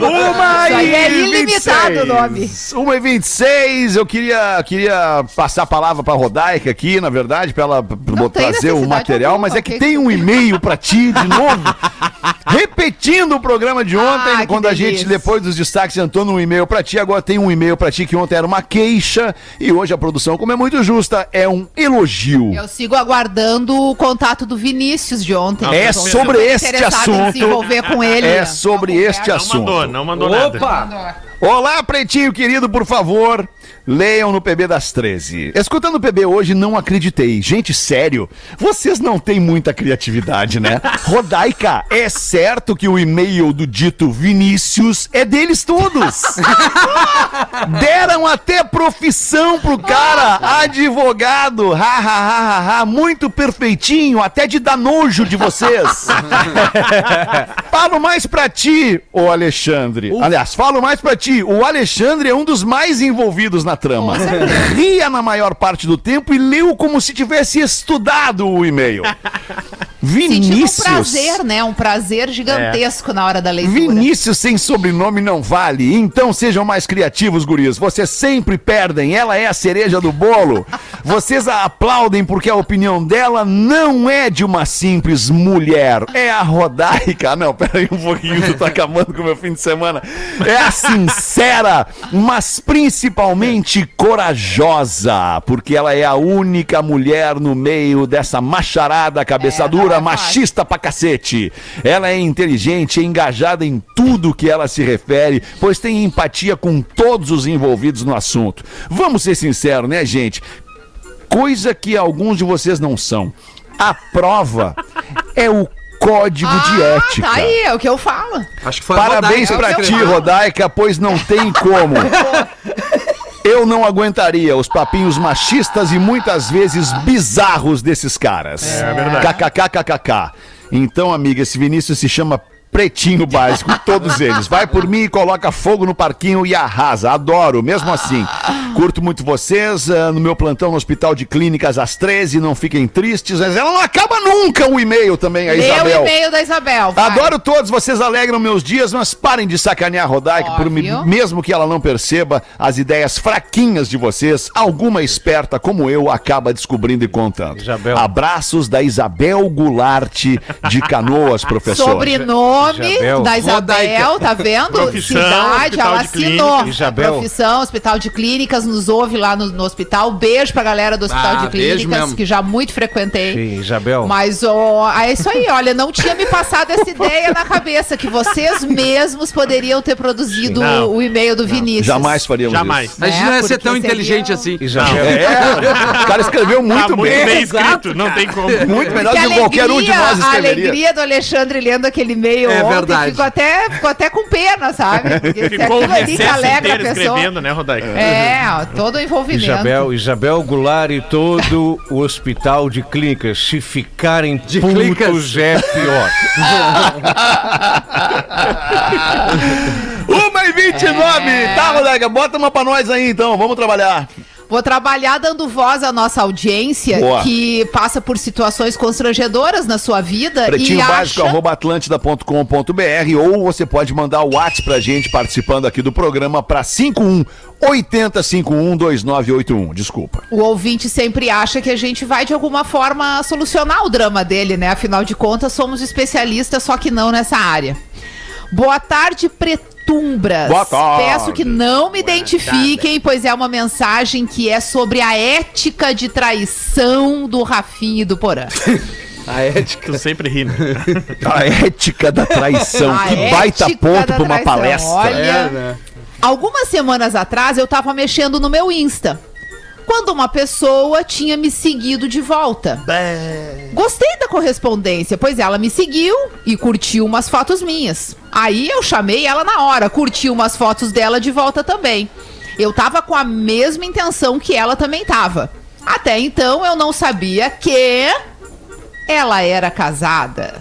Speaker 3: Uma
Speaker 9: Isso aí é
Speaker 3: e
Speaker 9: ilimitado
Speaker 3: 26.
Speaker 9: o nome.
Speaker 3: Uma e 26, eu queria, queria passar a palavra pra Rodaica aqui, na verdade, pra ela
Speaker 9: Não tem
Speaker 3: trazer o
Speaker 9: necessidade
Speaker 3: material,
Speaker 9: alguma,
Speaker 3: mas é que
Speaker 9: ok.
Speaker 3: tem um e-mail pra ti de novo. [laughs] repetindo o programa de ontem,
Speaker 9: Ah, que
Speaker 3: quando a
Speaker 9: delícia.
Speaker 3: gente, depois dos destaques, entrou num e-mail pra ti. Agora tem um e-mail pra ti que ontem era uma queixa e hoje a produção, como é muito justa, é um elogio.
Speaker 9: Eu sigo aguardando o contato do Vinícius de ontem.
Speaker 3: É
Speaker 9: Eu tô
Speaker 3: sobre este assunto.
Speaker 9: se envolver com ele.
Speaker 3: É sobre este
Speaker 6: Não
Speaker 3: assunto.
Speaker 6: mandou, não mandou nada.
Speaker 4: Opa!
Speaker 3: Olá, pretinho querido, por favor, leiam no PB das 13. Escutando o PB hoje, não acreditei. Gente, sério, vocês não têm muita criatividade, né? [laughs] Rodaica, é certo que o e-mail do dito Vinícius é deles todos. [laughs] Deram até profissão pro cara, advogado. Ha, ha, ha, ha, ha. Muito perfeitinho, até de dar nojo de vocês. [laughs] Falo mais pra ti, ô Alexandre. Aliás, falo mais pra ti. O Alexandre é um dos mais envolvidos na trama. Ria na maior parte do tempo e leu como se tivesse estudado o e-mail. [laughs]
Speaker 9: Sentindo um
Speaker 3: Vinícius.
Speaker 9: prazer, né? Um prazer gigantesco na hora da leitura.
Speaker 3: Vinícius sem sobrenome não vale. Então sejam mais criativos, guris. Vocês sempre perdem. Ela é a cereja do bolo. Vocês a aplaudem porque a opinião dela não é de uma simples mulher. É a rodaica. Ah, Não, peraí um pouquinho, tu tá acabando com o meu fim de semana. É a sincera, mas principalmente corajosa. Porque ela é a única mulher no meio dessa macharada cabeça
Speaker 9: É, é
Speaker 3: machista pra cacete. Ela é inteligente, é engajada em tudo que ela se refere, pois tem empatia com todos os envolvidos no assunto. Vamos ser sinceros, né, gente? Coisa que alguns de vocês não são. A prova é o código de
Speaker 9: Ah,
Speaker 3: ética.
Speaker 9: tá aí, é o que eu falo.
Speaker 4: Acho que foi
Speaker 3: Parabéns
Speaker 4: Rodaica
Speaker 3: pra
Speaker 4: que
Speaker 3: ti. Rodaica, pois não tem como. [laughs] Eu não aguentaria os papinhos machistas e muitas vezes bizarros desses caras. É verdade. KKKKK. Então, amiga, esse Vinícius se chama Pretinho Básico, [laughs] todos eles. Vai por mim e coloca fogo no parquinho e arrasa. Adoro, mesmo assim. Curto muito vocês. ah, No meu plantão no Hospital de Clínicas às 13, não fiquem tristes. Mas ela não acaba nunca o e-mail também, a
Speaker 9: Lê o
Speaker 3: Isabel.
Speaker 9: e-mail da Isabel. vai.
Speaker 3: Adoro todos, vocês alegram meus dias, mas parem de sacanear a Rodaica, por
Speaker 9: Óbvio.
Speaker 3: mesmo que ela não perceba as ideias fraquinhas de vocês, alguma esperta como eu acaba descobrindo e contando.
Speaker 5: Isabel.
Speaker 3: Abraços da Isabel Goulart de Canoas, professor.
Speaker 9: Sobrenome
Speaker 5: Isabel.
Speaker 9: da Isabel, tá vendo?
Speaker 6: Profissão,
Speaker 9: Cidade, ela assinou.
Speaker 5: Isabel.
Speaker 9: Profissão, hospital de clínicas, nos ouve lá no, no hospital. Beijo pra galera do hospital
Speaker 4: Ah,
Speaker 9: de clínicas, que já muito frequentei.
Speaker 5: Sim, Isabel.
Speaker 9: Mas ó, é isso aí, olha, não tinha me passado essa ideia na cabeça que vocês mesmos poderiam ter produzido
Speaker 6: Não.
Speaker 9: o, e-mail do Vinícius.
Speaker 3: Jamais faríamos
Speaker 6: Jamais.
Speaker 3: isso.
Speaker 4: A gente não ia ser tão inteligente assim.
Speaker 5: Isabel.
Speaker 3: É, o cara escreveu muito
Speaker 6: Tá muito
Speaker 3: bem.
Speaker 6: bem escrito, não tem como.
Speaker 3: Muito melhor
Speaker 9: Que
Speaker 3: do que qualquer um de
Speaker 9: alegria,
Speaker 3: nós
Speaker 9: A
Speaker 3: escreveria.
Speaker 9: alegria do Alexandre lendo aquele e-mail
Speaker 4: É
Speaker 9: ontem
Speaker 4: verdade.
Speaker 9: ficou até, ficou até com pena, sabe? Porque [laughs] se
Speaker 6: Ficou o
Speaker 9: ali que
Speaker 6: recesso
Speaker 9: alegra a
Speaker 6: inteiro
Speaker 9: pessoa.
Speaker 6: escrevendo, né, Rodaica?
Speaker 9: É, ó, todo o envolvimento.
Speaker 5: Isabel, Isabel Goulart e todo o hospital de clínicas. Se ficarem
Speaker 4: De
Speaker 5: putos
Speaker 4: clínicas.
Speaker 5: é pior. [laughs]
Speaker 3: Uma e 29.
Speaker 9: É.
Speaker 3: Tá, Rodaica, bota uma pra nós aí então, vamos trabalhar.
Speaker 9: Vou trabalhar dando voz à nossa audiência
Speaker 3: Boa.
Speaker 9: que passa por situações constrangedoras na sua vida
Speaker 3: Pretinho
Speaker 9: e
Speaker 3: básico,
Speaker 9: acha...
Speaker 3: arroba atlântida.com.br ou você pode mandar o WhatsApp pra gente participando aqui do programa pra 51 80 51 2981. Desculpa.
Speaker 9: O ouvinte sempre acha que a gente vai de alguma forma solucionar o drama dele, né? Afinal de contas, somos especialistas, só que não nessa área. Boa tarde, Pretumbras.
Speaker 3: Boa tarde.
Speaker 9: Peço que não me identifiquem, pois é uma mensagem que é sobre a ética de traição do Rafinha e do Porã. [laughs]
Speaker 4: A ética.
Speaker 6: Tu sempre ri, né? [laughs]
Speaker 3: A ética da traição.
Speaker 9: A
Speaker 3: que baita ponto pra uma palestra.
Speaker 9: Olha,
Speaker 4: É, né?
Speaker 9: Algumas semanas atrás eu tava mexendo no meu Insta. Quando uma pessoa tinha me seguido de volta. Gostei da correspondência, pois ela me seguiu e curtiu umas fotos minhas. Aí eu chamei ela na hora, curti umas fotos dela de volta também. Eu tava com a mesma intenção que ela também tava. Até então eu não sabia que ela era casada.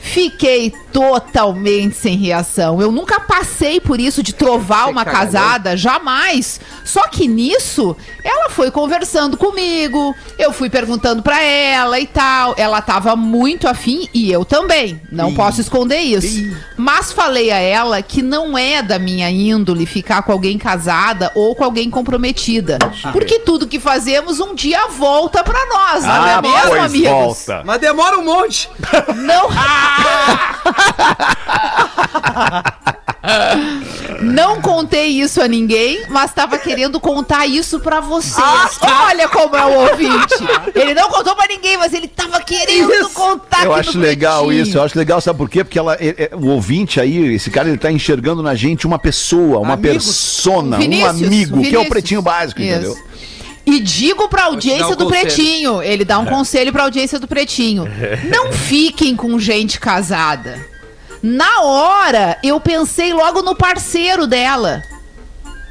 Speaker 9: Fiquei totalmente sem reação. Eu nunca passei por isso de trovar uma casada, jamais. Só que nisso, ela foi conversando comigo, eu fui perguntando pra ela e tal. Ela tava muito afim e eu também. Não posso esconder isso. Mas falei a ela que não é da minha índole ficar com alguém casada ou com alguém comprometida. Porque tudo que fazemos um dia volta pra nós, não é mesmo,
Speaker 3: Ah, pois
Speaker 9: amigos?
Speaker 3: volta.
Speaker 4: Mas demora um monte.
Speaker 9: Não. [laughs] [laughs] Não contei isso a ninguém, mas tava querendo contar isso pra vocês. Olha como é o ouvinte. Ele não contou pra ninguém, mas ele tava querendo contar
Speaker 3: Eu acho legal
Speaker 9: Pretinho.
Speaker 3: isso, eu acho legal, sabe por quê? Porque ela, é- é- o ouvinte aí, esse cara, ele tá enxergando na gente uma pessoa, uma
Speaker 4: Amigos.
Speaker 3: persona, um
Speaker 9: Vinícius,
Speaker 3: amigo, que é o
Speaker 9: Vinícius.
Speaker 3: pretinho básico,
Speaker 9: Isso.
Speaker 3: entendeu?
Speaker 9: E digo pra audiência
Speaker 4: um
Speaker 9: do
Speaker 4: conselho.
Speaker 9: Pretinho, ele dá um conselho pra audiência do Pretinho. [laughs] Não fiquem com gente casada. Na hora, eu pensei logo no parceiro dela.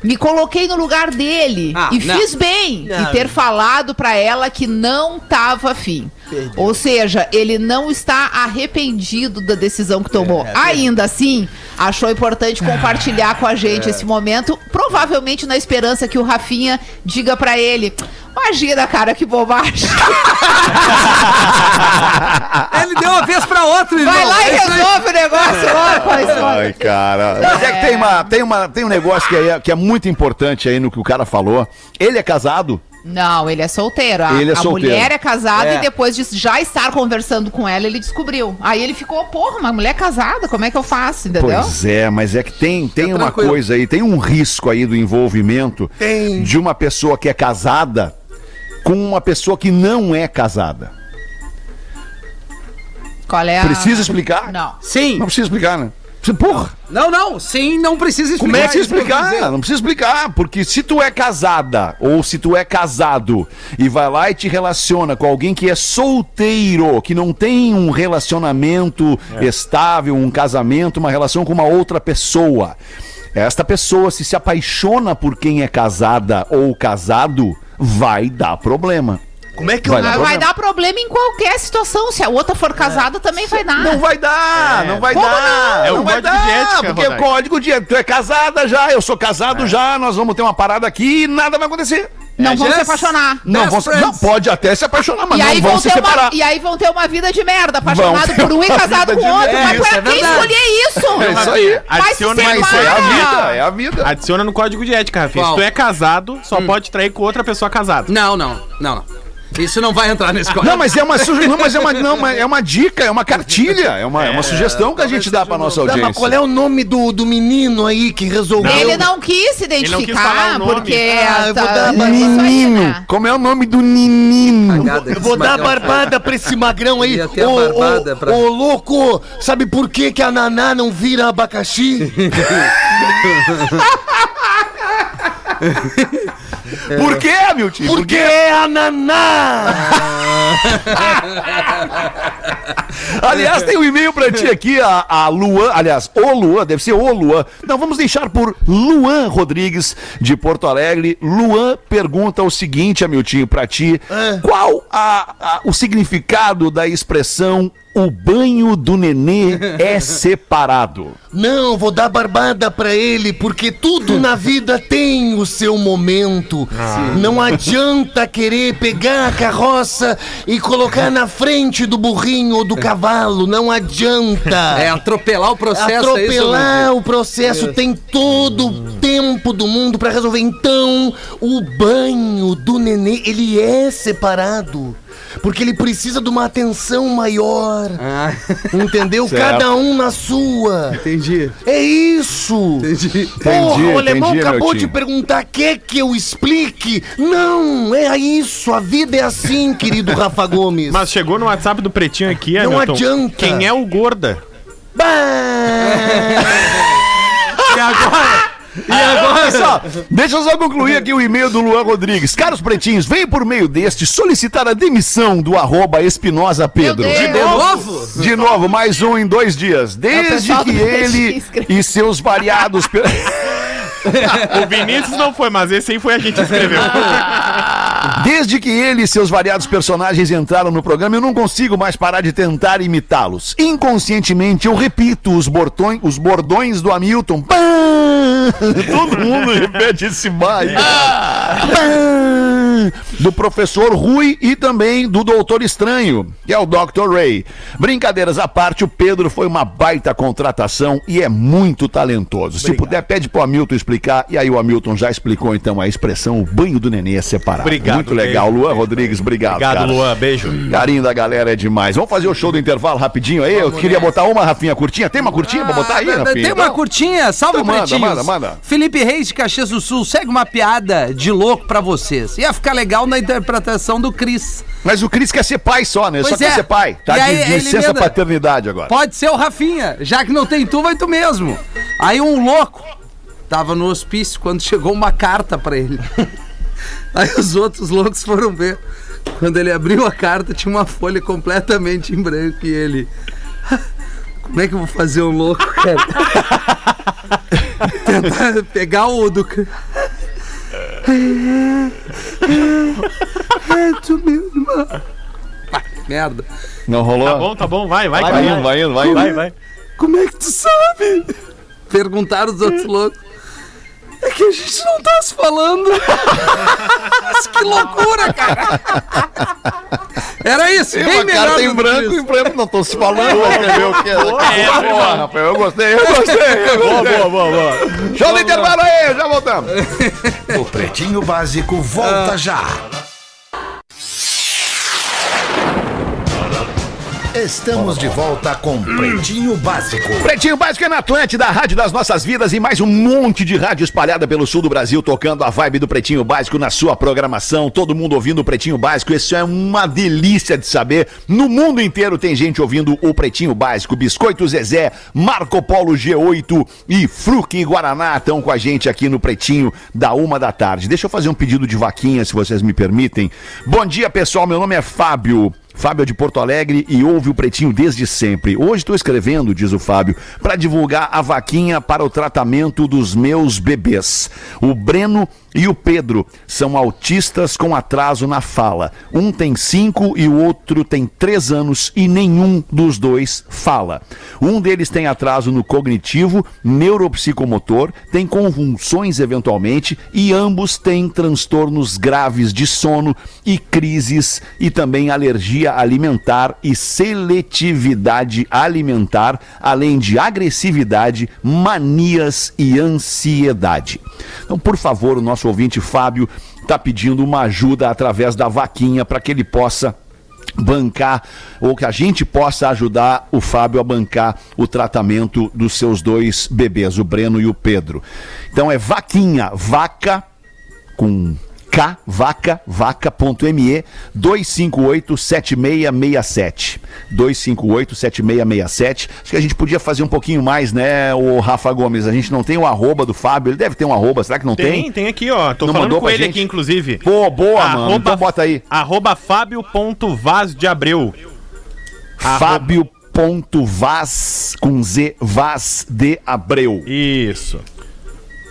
Speaker 9: Me coloquei no lugar dele
Speaker 4: Ah,
Speaker 9: e
Speaker 4: não.
Speaker 9: fiz bem
Speaker 8: Não.
Speaker 9: em ter falado pra ela que não tava afim. Ou seja, ele não está arrependido da decisão que tomou. Ainda assim, achou importante compartilhar com a gente esse momento, provavelmente na esperança que o Rafinha diga pra ele: Imagina, cara, que bobagem. [laughs]
Speaker 4: Ele deu uma vez pra outra, irmão.
Speaker 9: Vai lá e
Speaker 4: É
Speaker 9: resolve o negócio logo. mas-
Speaker 3: Ai, cara. Mas é que tem, uma, tem, uma, tem um negócio que é, que é muito importante aí no que o cara falou. Ele é casado?
Speaker 9: Não, ele é solteiro. A,
Speaker 3: Ele é
Speaker 9: a
Speaker 3: solteiro.
Speaker 9: mulher é casada
Speaker 4: É.
Speaker 9: e depois de já estar conversando com ela, ele descobriu. Aí ele ficou, porra, uma mulher casada, como é que eu faço? Entendeu?
Speaker 3: Pois é, mas é que tem, tem
Speaker 4: É
Speaker 3: uma
Speaker 4: tranquilo.
Speaker 3: coisa aí, tem um risco aí do envolvimento
Speaker 8: Tem.
Speaker 3: de uma pessoa que é casada com uma pessoa que não é casada.
Speaker 9: Qual é a...
Speaker 3: Precisa explicar?
Speaker 9: Não.
Speaker 4: Sim.
Speaker 3: Não precisa explicar, né? Porra!
Speaker 4: Não, não. Sim, não precisa explicar.
Speaker 3: Como é que explicar? Não precisa explicar, porque se tu é casada ou se tu é casado e vai lá e te relaciona com alguém que é solteiro, que não tem um relacionamento estável, um casamento, uma relação com uma outra pessoa. Esta pessoa, se se apaixona por quem é casada ou casado, vai dar problema.
Speaker 8: Como é que eu
Speaker 3: Vai
Speaker 9: Vai,
Speaker 3: dar
Speaker 9: vai
Speaker 3: problema.
Speaker 9: dar problema em qualquer situação. Se a outra for casada, também vai dar.
Speaker 3: Não vai dar, não vai
Speaker 9: Como
Speaker 3: dar.
Speaker 9: não?
Speaker 6: É o
Speaker 3: não vai
Speaker 6: código de
Speaker 3: dar,
Speaker 6: ética,
Speaker 3: porque é
Speaker 6: Rodaica.
Speaker 3: código de ética. Tu é casada já, eu sou casado já, nós vamos ter uma parada aqui e nada vai acontecer.
Speaker 9: Não vão se apaixonar.
Speaker 3: Não, vão, se- não, pode até se apaixonar, mas
Speaker 9: E
Speaker 3: não vão
Speaker 9: vão
Speaker 3: se separar.
Speaker 9: uma, e aí vão ter uma vida de merda, apaixonado por um e casado com outro. Mas
Speaker 4: Isso,
Speaker 9: pra
Speaker 4: é
Speaker 9: quem
Speaker 4: verdade.
Speaker 9: escolher isso?
Speaker 3: É isso aí.
Speaker 6: Adiciona-
Speaker 3: Mas isso é a vida, é a vida.
Speaker 6: Adiciona no código de ética, Rafinha. Se tu é casado, só pode trair com outra pessoa casada.
Speaker 4: Não, não, não, não. Isso não vai entrar nesse código.
Speaker 3: Não, mas é uma, [laughs] suge- não, mas é uma, não, mas é uma dica, é uma cartilha, é uma, é uma sugestão que a gente dá pra nossa
Speaker 8: Tá, mas
Speaker 3: audiência.
Speaker 8: qual é o nome do, do menino aí que resolveu?
Speaker 9: Ele não quis se
Speaker 6: não quis
Speaker 9: identificar,
Speaker 6: nome.
Speaker 9: porque.
Speaker 8: Ah, eu vou dar
Speaker 9: é né?
Speaker 3: Como é o nome do menino?
Speaker 8: Eu vou dar barbada pra esse magrão aí. Ô,
Speaker 4: pra-
Speaker 8: ô, louco, sabe por que, que a Naná não vira abacaxi? [laughs]
Speaker 3: Por quê, meu tio?
Speaker 8: Porque é a Naná! [laughs]
Speaker 3: Aliás, tem um e-mail pra ti aqui, a, a Luan, aliás, o Luan, deve ser o Luan. Não, vamos deixar por Luan Rodrigues, de Porto Alegre. Luan pergunta o seguinte, Amiltinho, pra ti. Qual a- a- o significado da expressão o banho do nenê é [laughs] separado?
Speaker 8: Não, vou dar barbada pra ele, porque tudo na vida tem o seu momento. Não adianta querer pegar a carroça e colocar na frente do burrinho ou do cavalo. Não adianta.
Speaker 4: É atropelar o processo, é isso,
Speaker 8: Atropelar o processo tem todo o tempo do mundo pra resolver. Então, o banho do nenê, ele é separado. Porque ele precisa de uma atenção maior.
Speaker 4: Ah,
Speaker 8: Entendeu? [laughs]
Speaker 3: Certo.
Speaker 8: Cada um na sua.
Speaker 4: entendi.
Speaker 8: É isso!
Speaker 4: Entendi.
Speaker 8: Porra, o alemão
Speaker 3: entendi,
Speaker 8: acabou de perguntar, quer que eu explique? Não, é isso, a vida é assim, [laughs] querido Rafa Gomes.
Speaker 6: Mas chegou no WhatsApp do Pretinho aqui,
Speaker 8: Não
Speaker 6: Hamilton,
Speaker 8: adianta.
Speaker 6: Quem é o Gorda?
Speaker 8: Bah! [laughs]
Speaker 4: E agora?
Speaker 3: E agora, olha só, [laughs] deixa eu só concluir aqui o e-mail do Luan Rodrigues. Caros pretinhos, venho por meio deste solicitar a demissão do arroba Espinosa Pedro.
Speaker 4: De novo?
Speaker 3: De novo, mais um em dois dias. Desde
Speaker 9: pessoal
Speaker 3: que ele e seus variados. [laughs]
Speaker 6: O Vinícius não foi, mas esse aí foi a gente que escreveu. [laughs]
Speaker 3: Desde que ele e seus variados personagens entraram no programa, eu não consigo mais parar de tentar imitá-los. Inconscientemente, eu repito os, bortões, os bordões do Hamilton. Todo mundo [laughs] repete esse bairro. Do professor Rui e também do doutor estranho, que é o Dr. Ray. Brincadeiras à parte, o Pedro foi uma baita contratação e é muito talentoso. Se puder, pede pro Hamilton explicar, e aí o Hamilton já explicou então a expressão o banho do nenê é separado.
Speaker 5: Obrigado,
Speaker 3: muito legal.
Speaker 5: beijo.
Speaker 3: Luan Rodrigues, obrigado.
Speaker 5: Obrigado,
Speaker 3: cara.
Speaker 5: Luan. Beijo.
Speaker 3: Carinho da galera é demais. Vamos fazer o show do intervalo rapidinho aí? Eu queria botar uma, Rafinha, curtinha. Tem uma curtinha pra botar aí,
Speaker 4: Ah,
Speaker 3: Rafinha?
Speaker 4: Tem uma
Speaker 3: Não?
Speaker 4: curtinha, salve
Speaker 3: Então manda, manda, manda.
Speaker 4: Felipe Reis de Caxias do Sul, segue uma piada de louco pra vocês. Ia ficar legal na interpretação do Cris.
Speaker 3: Mas o Cris quer ser pai só, né?
Speaker 4: Pois
Speaker 3: só quer
Speaker 4: é.
Speaker 3: ser pai. Tá
Speaker 4: E
Speaker 3: de, de licença
Speaker 4: emenda-
Speaker 3: paternidade agora.
Speaker 4: Pode ser o Rafinha, já que não tem tu, vai tu mesmo. Aí um louco tava no hospício quando chegou uma carta pra ele. [laughs] Aí os outros loucos foram ver. Quando ele abriu a carta, tinha uma folha completamente em branco e ele. [laughs] Como é que eu vou fazer um louco, cara? [laughs] Tentar pegar o do. É tu mesmo. Ah, merda.
Speaker 3: Não rolou?
Speaker 6: Tá bom, tá bom, vai, vai.
Speaker 3: Vai vai vai indo.
Speaker 6: Vai, vai.
Speaker 4: Como é que tu sabe? Perguntaram os outros loucos. É que a gente não tá se falando. [laughs] Mas que loucura, cara. Era isso,
Speaker 3: Tem
Speaker 4: bem melhor
Speaker 3: carta em branco
Speaker 4: isso.
Speaker 3: e branco não tô se falando. Quê? Boa, Rafael, eu gostei, eu gostei. eu
Speaker 5: Boa,
Speaker 3: gostei.
Speaker 5: boa, boa, boa.
Speaker 3: Show do intervalo aí, já voltamos.
Speaker 2: O Pretinho Básico volta já. Estamos de volta com Pretinho Básico.
Speaker 3: Pretinho Básico é na Atlântida, a rádio das nossas vidas e mais um monte de rádio espalhada pelo sul do Brasil, tocando a vibe do Pretinho Básico na sua programação. Todo mundo ouvindo o Pretinho Básico, isso é uma delícia de saber. No mundo inteiro tem gente ouvindo o Pretinho Básico. Biscoito Zezé, Marco Polo G8 e Fruque Guaraná estão com a gente aqui no Pretinho da uma da tarde. Deixa eu fazer um pedido de vaquinha, se vocês me permitem. Bom dia, pessoal. Meu nome é Fábio. Fábio é de Porto Alegre e ouve o Pretinho desde sempre. Hoje estou escrevendo, diz o Fábio, para divulgar a vaquinha para o tratamento dos meus bebês. O Breno e o Pedro são autistas com atraso na fala. Um tem cinco e o outro tem três anos e nenhum dos dois fala. Um deles tem atraso no cognitivo, neuropsicomotor, tem convulsões eventualmente e ambos têm transtornos graves de sono e crises e também alergia alimentar e seletividade alimentar, além de agressividade, manias e ansiedade. Então, por favor, o nosso ouvinte Fábio está pedindo uma ajuda através da vaquinha para que ele possa bancar ou que a gente possa ajudar o Fábio a bancar o tratamento dos seus dois bebês, o Breno e o Pedro. Então é vaquinha, vaca com K, vaca, vaca.me 258-7667. 258-7667. Acho que a gente podia fazer um pouquinho mais, né, o Rafa Gomes? A gente não tem o arroba do Fábio, ele deve ter um arroba, será que não tem?
Speaker 6: Tem, tem aqui, ó. Tô
Speaker 3: Não
Speaker 6: falando
Speaker 3: mandou
Speaker 6: com ele
Speaker 3: gente?
Speaker 6: aqui, inclusive.
Speaker 3: Pô, boa, mano. Então bota aí.
Speaker 6: Arroba fábio.vaz de Abreu.
Speaker 3: Fábio.vaz com Z, Vaz de Abreu.
Speaker 6: Isso.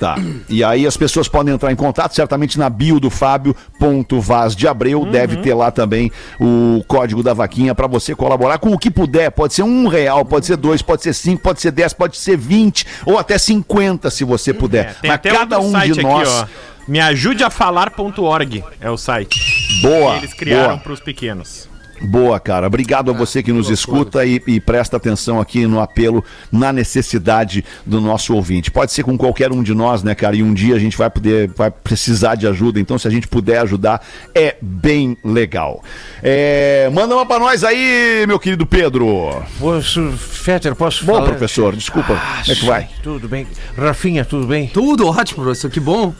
Speaker 3: Tá. E aí as pessoas podem entrar em contato, certamente na bio do Fábio.vaz de Abreu, deve ter lá também o código da vaquinha para você colaborar com o que puder. Pode ser um real, pode ser dois, pode ser cinco, pode ser dez, pode ser vinte ou até cinquenta se você puder.
Speaker 6: É,
Speaker 3: Mas cada um de nós.
Speaker 6: aqui, ó. Meajudeafalar.org é o site.
Speaker 3: Boa.
Speaker 6: que eles criaram para os pequenos.
Speaker 3: Boa, cara. Obrigado a você que nos escuta e, e presta atenção aqui no apelo, na necessidade do nosso ouvinte. Pode ser com qualquer um de nós, né, cara? E um dia a gente vai poder, vai precisar de ajuda. Então, se a gente puder ajudar, é bem legal. É, manda uma pra nós aí, meu querido Pedro.
Speaker 8: Posso, Fetter, posso
Speaker 3: Bom,
Speaker 8: falar?
Speaker 3: professor, desculpa. Como é que vai?
Speaker 8: Tudo bem. Rafinha, tudo bem?
Speaker 4: Tudo ótimo, professor, que bom.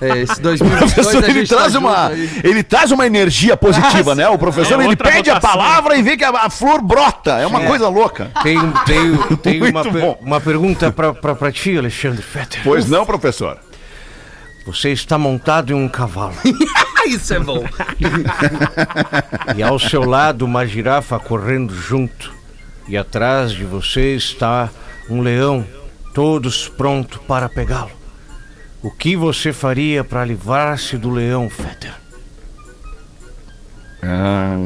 Speaker 4: É, esse 2022
Speaker 3: Professor,
Speaker 4: a
Speaker 3: ele
Speaker 4: gente tá
Speaker 3: traz
Speaker 4: junto
Speaker 3: uma, ele traz uma energia positiva, né? O professor,
Speaker 6: É
Speaker 3: ele pede a
Speaker 6: votação.
Speaker 3: palavra e vê que a, a flor brota. É uma coisa louca.
Speaker 8: Tenho, tenho, tenho uma, per- uma pergunta pra ti, Alexandre Fetter.
Speaker 3: Pois não, professor?
Speaker 8: Você está montado em um cavalo [laughs]
Speaker 4: isso é bom. [laughs]
Speaker 8: e ao seu lado uma girafa correndo junto. E atrás de você está um leão, todos prontos para pegá-lo. O que você faria para livrar-se do leão, Fetter?
Speaker 3: Ah,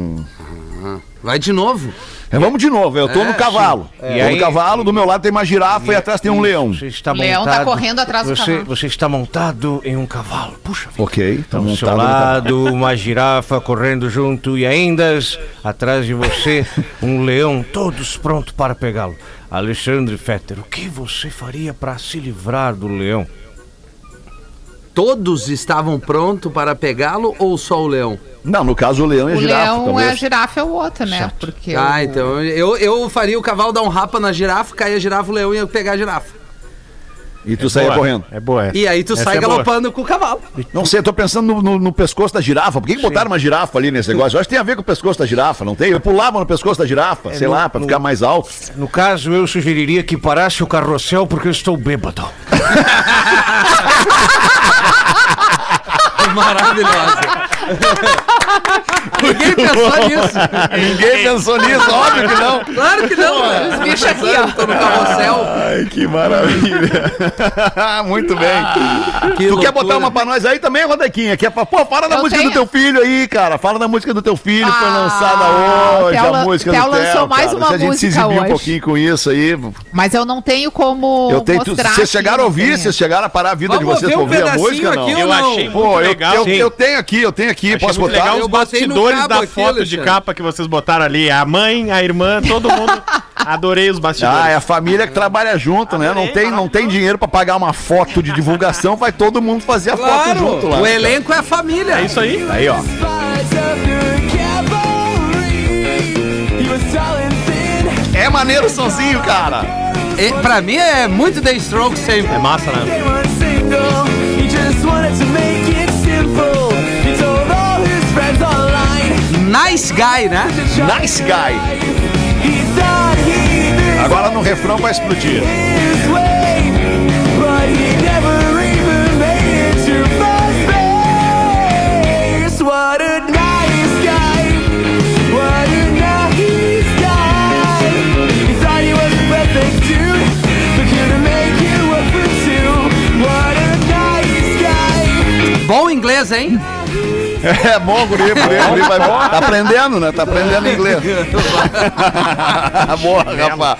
Speaker 4: Vai de novo.
Speaker 3: É, Vamos de novo, eu tô
Speaker 4: É,
Speaker 3: no cavalo.
Speaker 8: sim.
Speaker 3: Tô
Speaker 8: E aí-
Speaker 3: no cavalo, do meu lado tem uma girafa e atrás tem um leão.
Speaker 8: Você está
Speaker 9: Leão tá correndo atrás do
Speaker 8: você,
Speaker 9: cavalo.
Speaker 8: Você está montado em um cavalo. Puxa vida.
Speaker 3: Ok, tá
Speaker 8: Ao seu
Speaker 3: montado
Speaker 8: lado, uma girafa correndo junto e ainda atrás de você, um leão, todos prontos para pegá-lo. Alexandre Fetter, o que você faria para se livrar do leão?
Speaker 4: Todos estavam prontos para pegá-lo ou só o leão?
Speaker 3: Não, no caso o leão e a
Speaker 9: O
Speaker 3: girafa.
Speaker 9: leão é a
Speaker 3: talvez.
Speaker 9: girafa é o outro, né? Porque
Speaker 4: Ah,
Speaker 9: o-
Speaker 4: então eu, eu faria o cavalo dar um rapa na girafa, cair a girafa, o leão ia pegar a girafa.
Speaker 3: E tu saia
Speaker 6: Boa.
Speaker 3: correndo.
Speaker 6: É boa essa.
Speaker 4: E aí tu
Speaker 6: Essa
Speaker 4: sai
Speaker 6: é boa.
Speaker 4: galopando com o cavalo.
Speaker 3: Não sei, eu tô pensando no, no- no pescoço da girafa. Por que, que botaram uma girafa ali nesse negócio? Eu acho que tem a ver com o pescoço da girafa, não tem? Eu pulava no pescoço da girafa, sei
Speaker 8: no-
Speaker 3: lá, pra
Speaker 8: no-
Speaker 3: ficar mais alto.
Speaker 8: No caso, eu sugeriria que parasse o carrossel porque eu estou bêbado. [laughs]
Speaker 4: Maravilhosa. [laughs] Ninguém pensou nisso.
Speaker 3: Ninguém pensou nisso, óbvio que não.
Speaker 4: Claro que não.
Speaker 9: Os bichos aqui, ó.
Speaker 4: Tô no carrossel.
Speaker 3: Ai, que maravilha. [laughs] Muito bem.
Speaker 4: Que
Speaker 3: tu quer
Speaker 4: loucura.
Speaker 3: botar uma pra nós aí também, Rodequinha? Quer, pô, fala da
Speaker 9: Eu
Speaker 3: música
Speaker 9: tenho.
Speaker 3: do teu filho aí, cara. Fala da música do teu filho, que foi
Speaker 9: Ah,
Speaker 3: lançada hoje, a música
Speaker 9: Theo
Speaker 3: do Theo,
Speaker 9: lançou mais
Speaker 3: cara.
Speaker 9: uma
Speaker 3: Se a gente se
Speaker 9: música
Speaker 3: exibir um
Speaker 9: hoje.
Speaker 3: pouquinho com isso aí.
Speaker 9: Mas eu não tenho como
Speaker 3: Eu tenho, tu-
Speaker 9: mostrar.
Speaker 3: vocês chegaram a ouvir, vocês chegaram a parar a vida
Speaker 4: Vamos
Speaker 3: de vocês pra
Speaker 4: um
Speaker 3: ouvir a música, não?
Speaker 6: Eu achei
Speaker 3: Pô,
Speaker 6: muito
Speaker 3: eu,
Speaker 6: legal.
Speaker 3: eu, eu tenho aqui, eu tenho aqui,
Speaker 6: Achei
Speaker 3: posso botar?
Speaker 6: legal
Speaker 4: Eu
Speaker 6: os
Speaker 4: botei no
Speaker 6: bastidores da
Speaker 4: aqui,
Speaker 6: foto de
Speaker 4: Alexandre.
Speaker 6: capa que vocês botaram ali. A mãe, a irmã, todo mundo. [laughs] Adorei os bastidores.
Speaker 3: Ah, é a família que trabalha junto, né? Não tem, não tem dinheiro pra pagar uma foto de divulgação, vai todo mundo fazer a foto junto lá.
Speaker 4: Claro, o elenco é a família.
Speaker 6: É isso aí.
Speaker 3: Aí, ó. É maneiro o sonzinho, cara.
Speaker 4: E, pra mim é muito The Strokes sempre.
Speaker 6: É massa, né?
Speaker 4: Nice guy, né?
Speaker 3: Nice guy. Agora no refrão vai explodir.
Speaker 4: Bom inglês, hein?
Speaker 3: É bom, guri, guri, guri vai Tá aprendendo, né? Tá aprendendo inglês. [laughs] Boa, rapaz.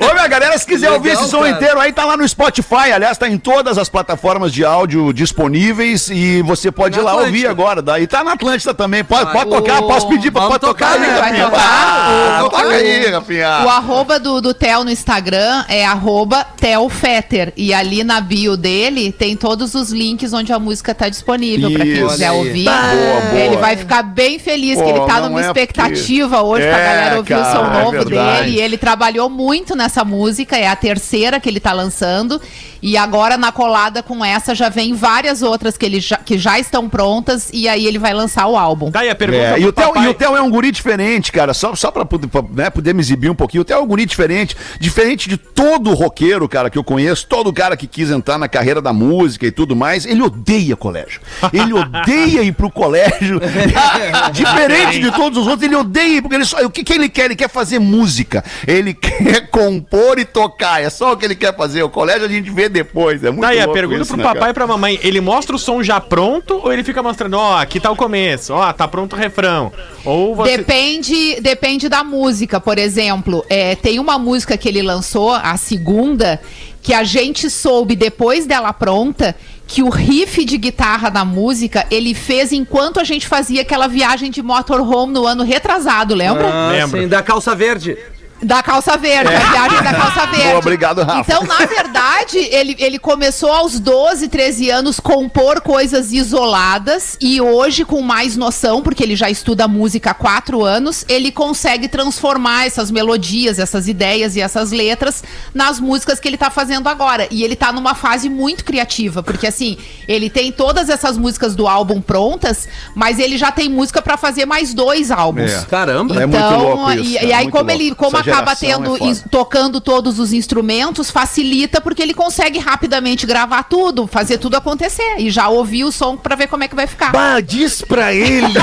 Speaker 3: Ô, minha galera, se quiser
Speaker 4: Legal,
Speaker 3: ouvir esse som
Speaker 4: cara.
Speaker 3: inteiro aí, tá lá no Spotify. Aliás, tá em todas as plataformas de áudio disponíveis e você pode
Speaker 4: Na
Speaker 3: ir lá
Speaker 4: Atlântida.
Speaker 3: ouvir agora. Daí tá na Atlântida também. Pode, pode
Speaker 4: o-
Speaker 3: tocar, posso pedir pra pode tocar,
Speaker 4: tocar,
Speaker 3: aí? Rafinha? Ah,
Speaker 4: O-
Speaker 3: toca
Speaker 4: o-
Speaker 3: aí,
Speaker 9: O
Speaker 3: Rafinha.
Speaker 9: arroba do, do Theo no Instagram é arroba Theofetter. E ali na bio dele tem todos os links onde a música tá disponível pra quem
Speaker 3: Isso.
Speaker 9: quiser
Speaker 4: Olha aí.
Speaker 9: Ouvir.
Speaker 3: Boa, boa.
Speaker 9: Ele vai ficar bem feliz
Speaker 3: Pô,
Speaker 9: que ele tá numa
Speaker 3: é
Speaker 9: expectativa hoje pra
Speaker 3: É,
Speaker 9: galera ouvir o som
Speaker 3: cara, é
Speaker 9: novo
Speaker 3: verdade.
Speaker 9: dele. E ele trabalhou muito nessa música, é a terceira que ele tá lançando. E agora na colada com essa já vem várias outras que, ele já, que já estão prontas. E aí ele vai lançar o álbum.
Speaker 6: Daí a pergunta
Speaker 3: É, e, o Theo,
Speaker 6: papai.
Speaker 3: e o Theo é um guri diferente, cara. Só, só pra, poder- pra, né, poder me exibir um pouquinho. O Theo é um guri diferente. Diferente de todo roqueiro, cara, que eu conheço. Todo cara que quis entrar na carreira da música e tudo mais. Ele odeia colégio. Ele [laughs] odeia ir pro colégio. [laughs] [laughs] diferente de todos os outros, ele odeia porque ele só. O que, que ele quer? Ele quer fazer música. Ele [laughs] quer compor e tocar. É só o que ele quer fazer. O colégio a gente vê depois. É muito
Speaker 6: Daí a
Speaker 3: louco
Speaker 6: pergunta
Speaker 3: isso,
Speaker 6: pro
Speaker 3: né,
Speaker 6: papai
Speaker 3: cara?
Speaker 6: e pra mamãe: ele mostra o som já pronto ou ele fica mostrando, ó, aqui tá o começo, ó, tá pronto o refrão? Ou você.
Speaker 9: Depende, depende da música, por exemplo. é, tem uma música que ele lançou, a segunda, que a gente soube depois dela pronta que o riff de guitarra da música ele fez enquanto a gente fazia aquela viagem de motorhome no ano retrasado, lembra?
Speaker 4: Ah,
Speaker 6: Lembro.
Speaker 4: sim, da calça verde.
Speaker 9: Da calça verde, a viagem da calça verde.
Speaker 3: Obrigado, Rafa.
Speaker 9: Então, na verdade, ele, ele começou aos 12, 13 anos compor coisas isoladas e hoje, com mais noção, porque ele já estuda música há 4 anos, ele consegue transformar essas melodias, essas ideias e essas letras nas músicas que ele tá fazendo agora. E ele tá numa fase muito criativa, porque assim, ele tem todas essas músicas do álbum prontas, mas ele já tem música pra fazer mais dois álbuns.
Speaker 3: É.
Speaker 4: Caramba.
Speaker 3: É muito louco isso,
Speaker 9: e,
Speaker 3: cara,
Speaker 9: e aí, como
Speaker 3: louco.
Speaker 9: ele como
Speaker 3: Essa
Speaker 9: acaba tendo
Speaker 3: é
Speaker 9: tocando todos os instrumentos, facilita porque ele consegue rapidamente gravar tudo, fazer tudo acontecer. E já ouvir o som pra ver como é que vai ficar.
Speaker 8: Bah, diz pra ele. [laughs]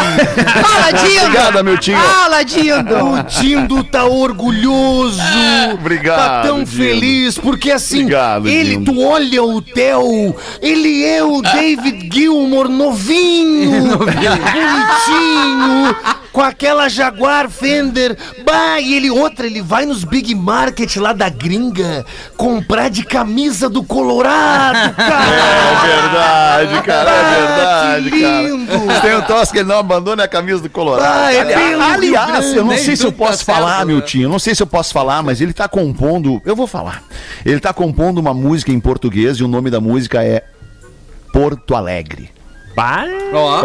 Speaker 9: Fala, Dindo!
Speaker 3: Obrigado, meu tio.
Speaker 9: Fala, Dindo!
Speaker 8: O Dindo tá orgulhoso.
Speaker 3: Obrigado,
Speaker 8: Tá tão
Speaker 3: Dindo.
Speaker 8: feliz, porque assim,
Speaker 3: Obrigado,
Speaker 8: ele,
Speaker 3: Dindo.
Speaker 8: tu olha o Theo, ele é o David Gilmour [laughs] novinho, bonitinho, com aquela Jaguar Fender. Bah, e ele outra, ele vai nos Big Market lá da gringa comprar de camisa do Colorado, [laughs] cara.
Speaker 3: É verdade, cara, é
Speaker 8: Ah,
Speaker 3: verdade,
Speaker 8: que
Speaker 3: cara.
Speaker 8: lindo.
Speaker 3: Tem um troço que ele não abandona a camisa do Colorado.
Speaker 8: Ah, é
Speaker 3: aliás, eu não sei se eu posso falar, meu
Speaker 4: né?
Speaker 3: tio. Eu não sei se eu posso falar, mas ele tá compondo. Eu vou falar. Ele tá compondo uma música em português e o nome da música é Porto Alegre.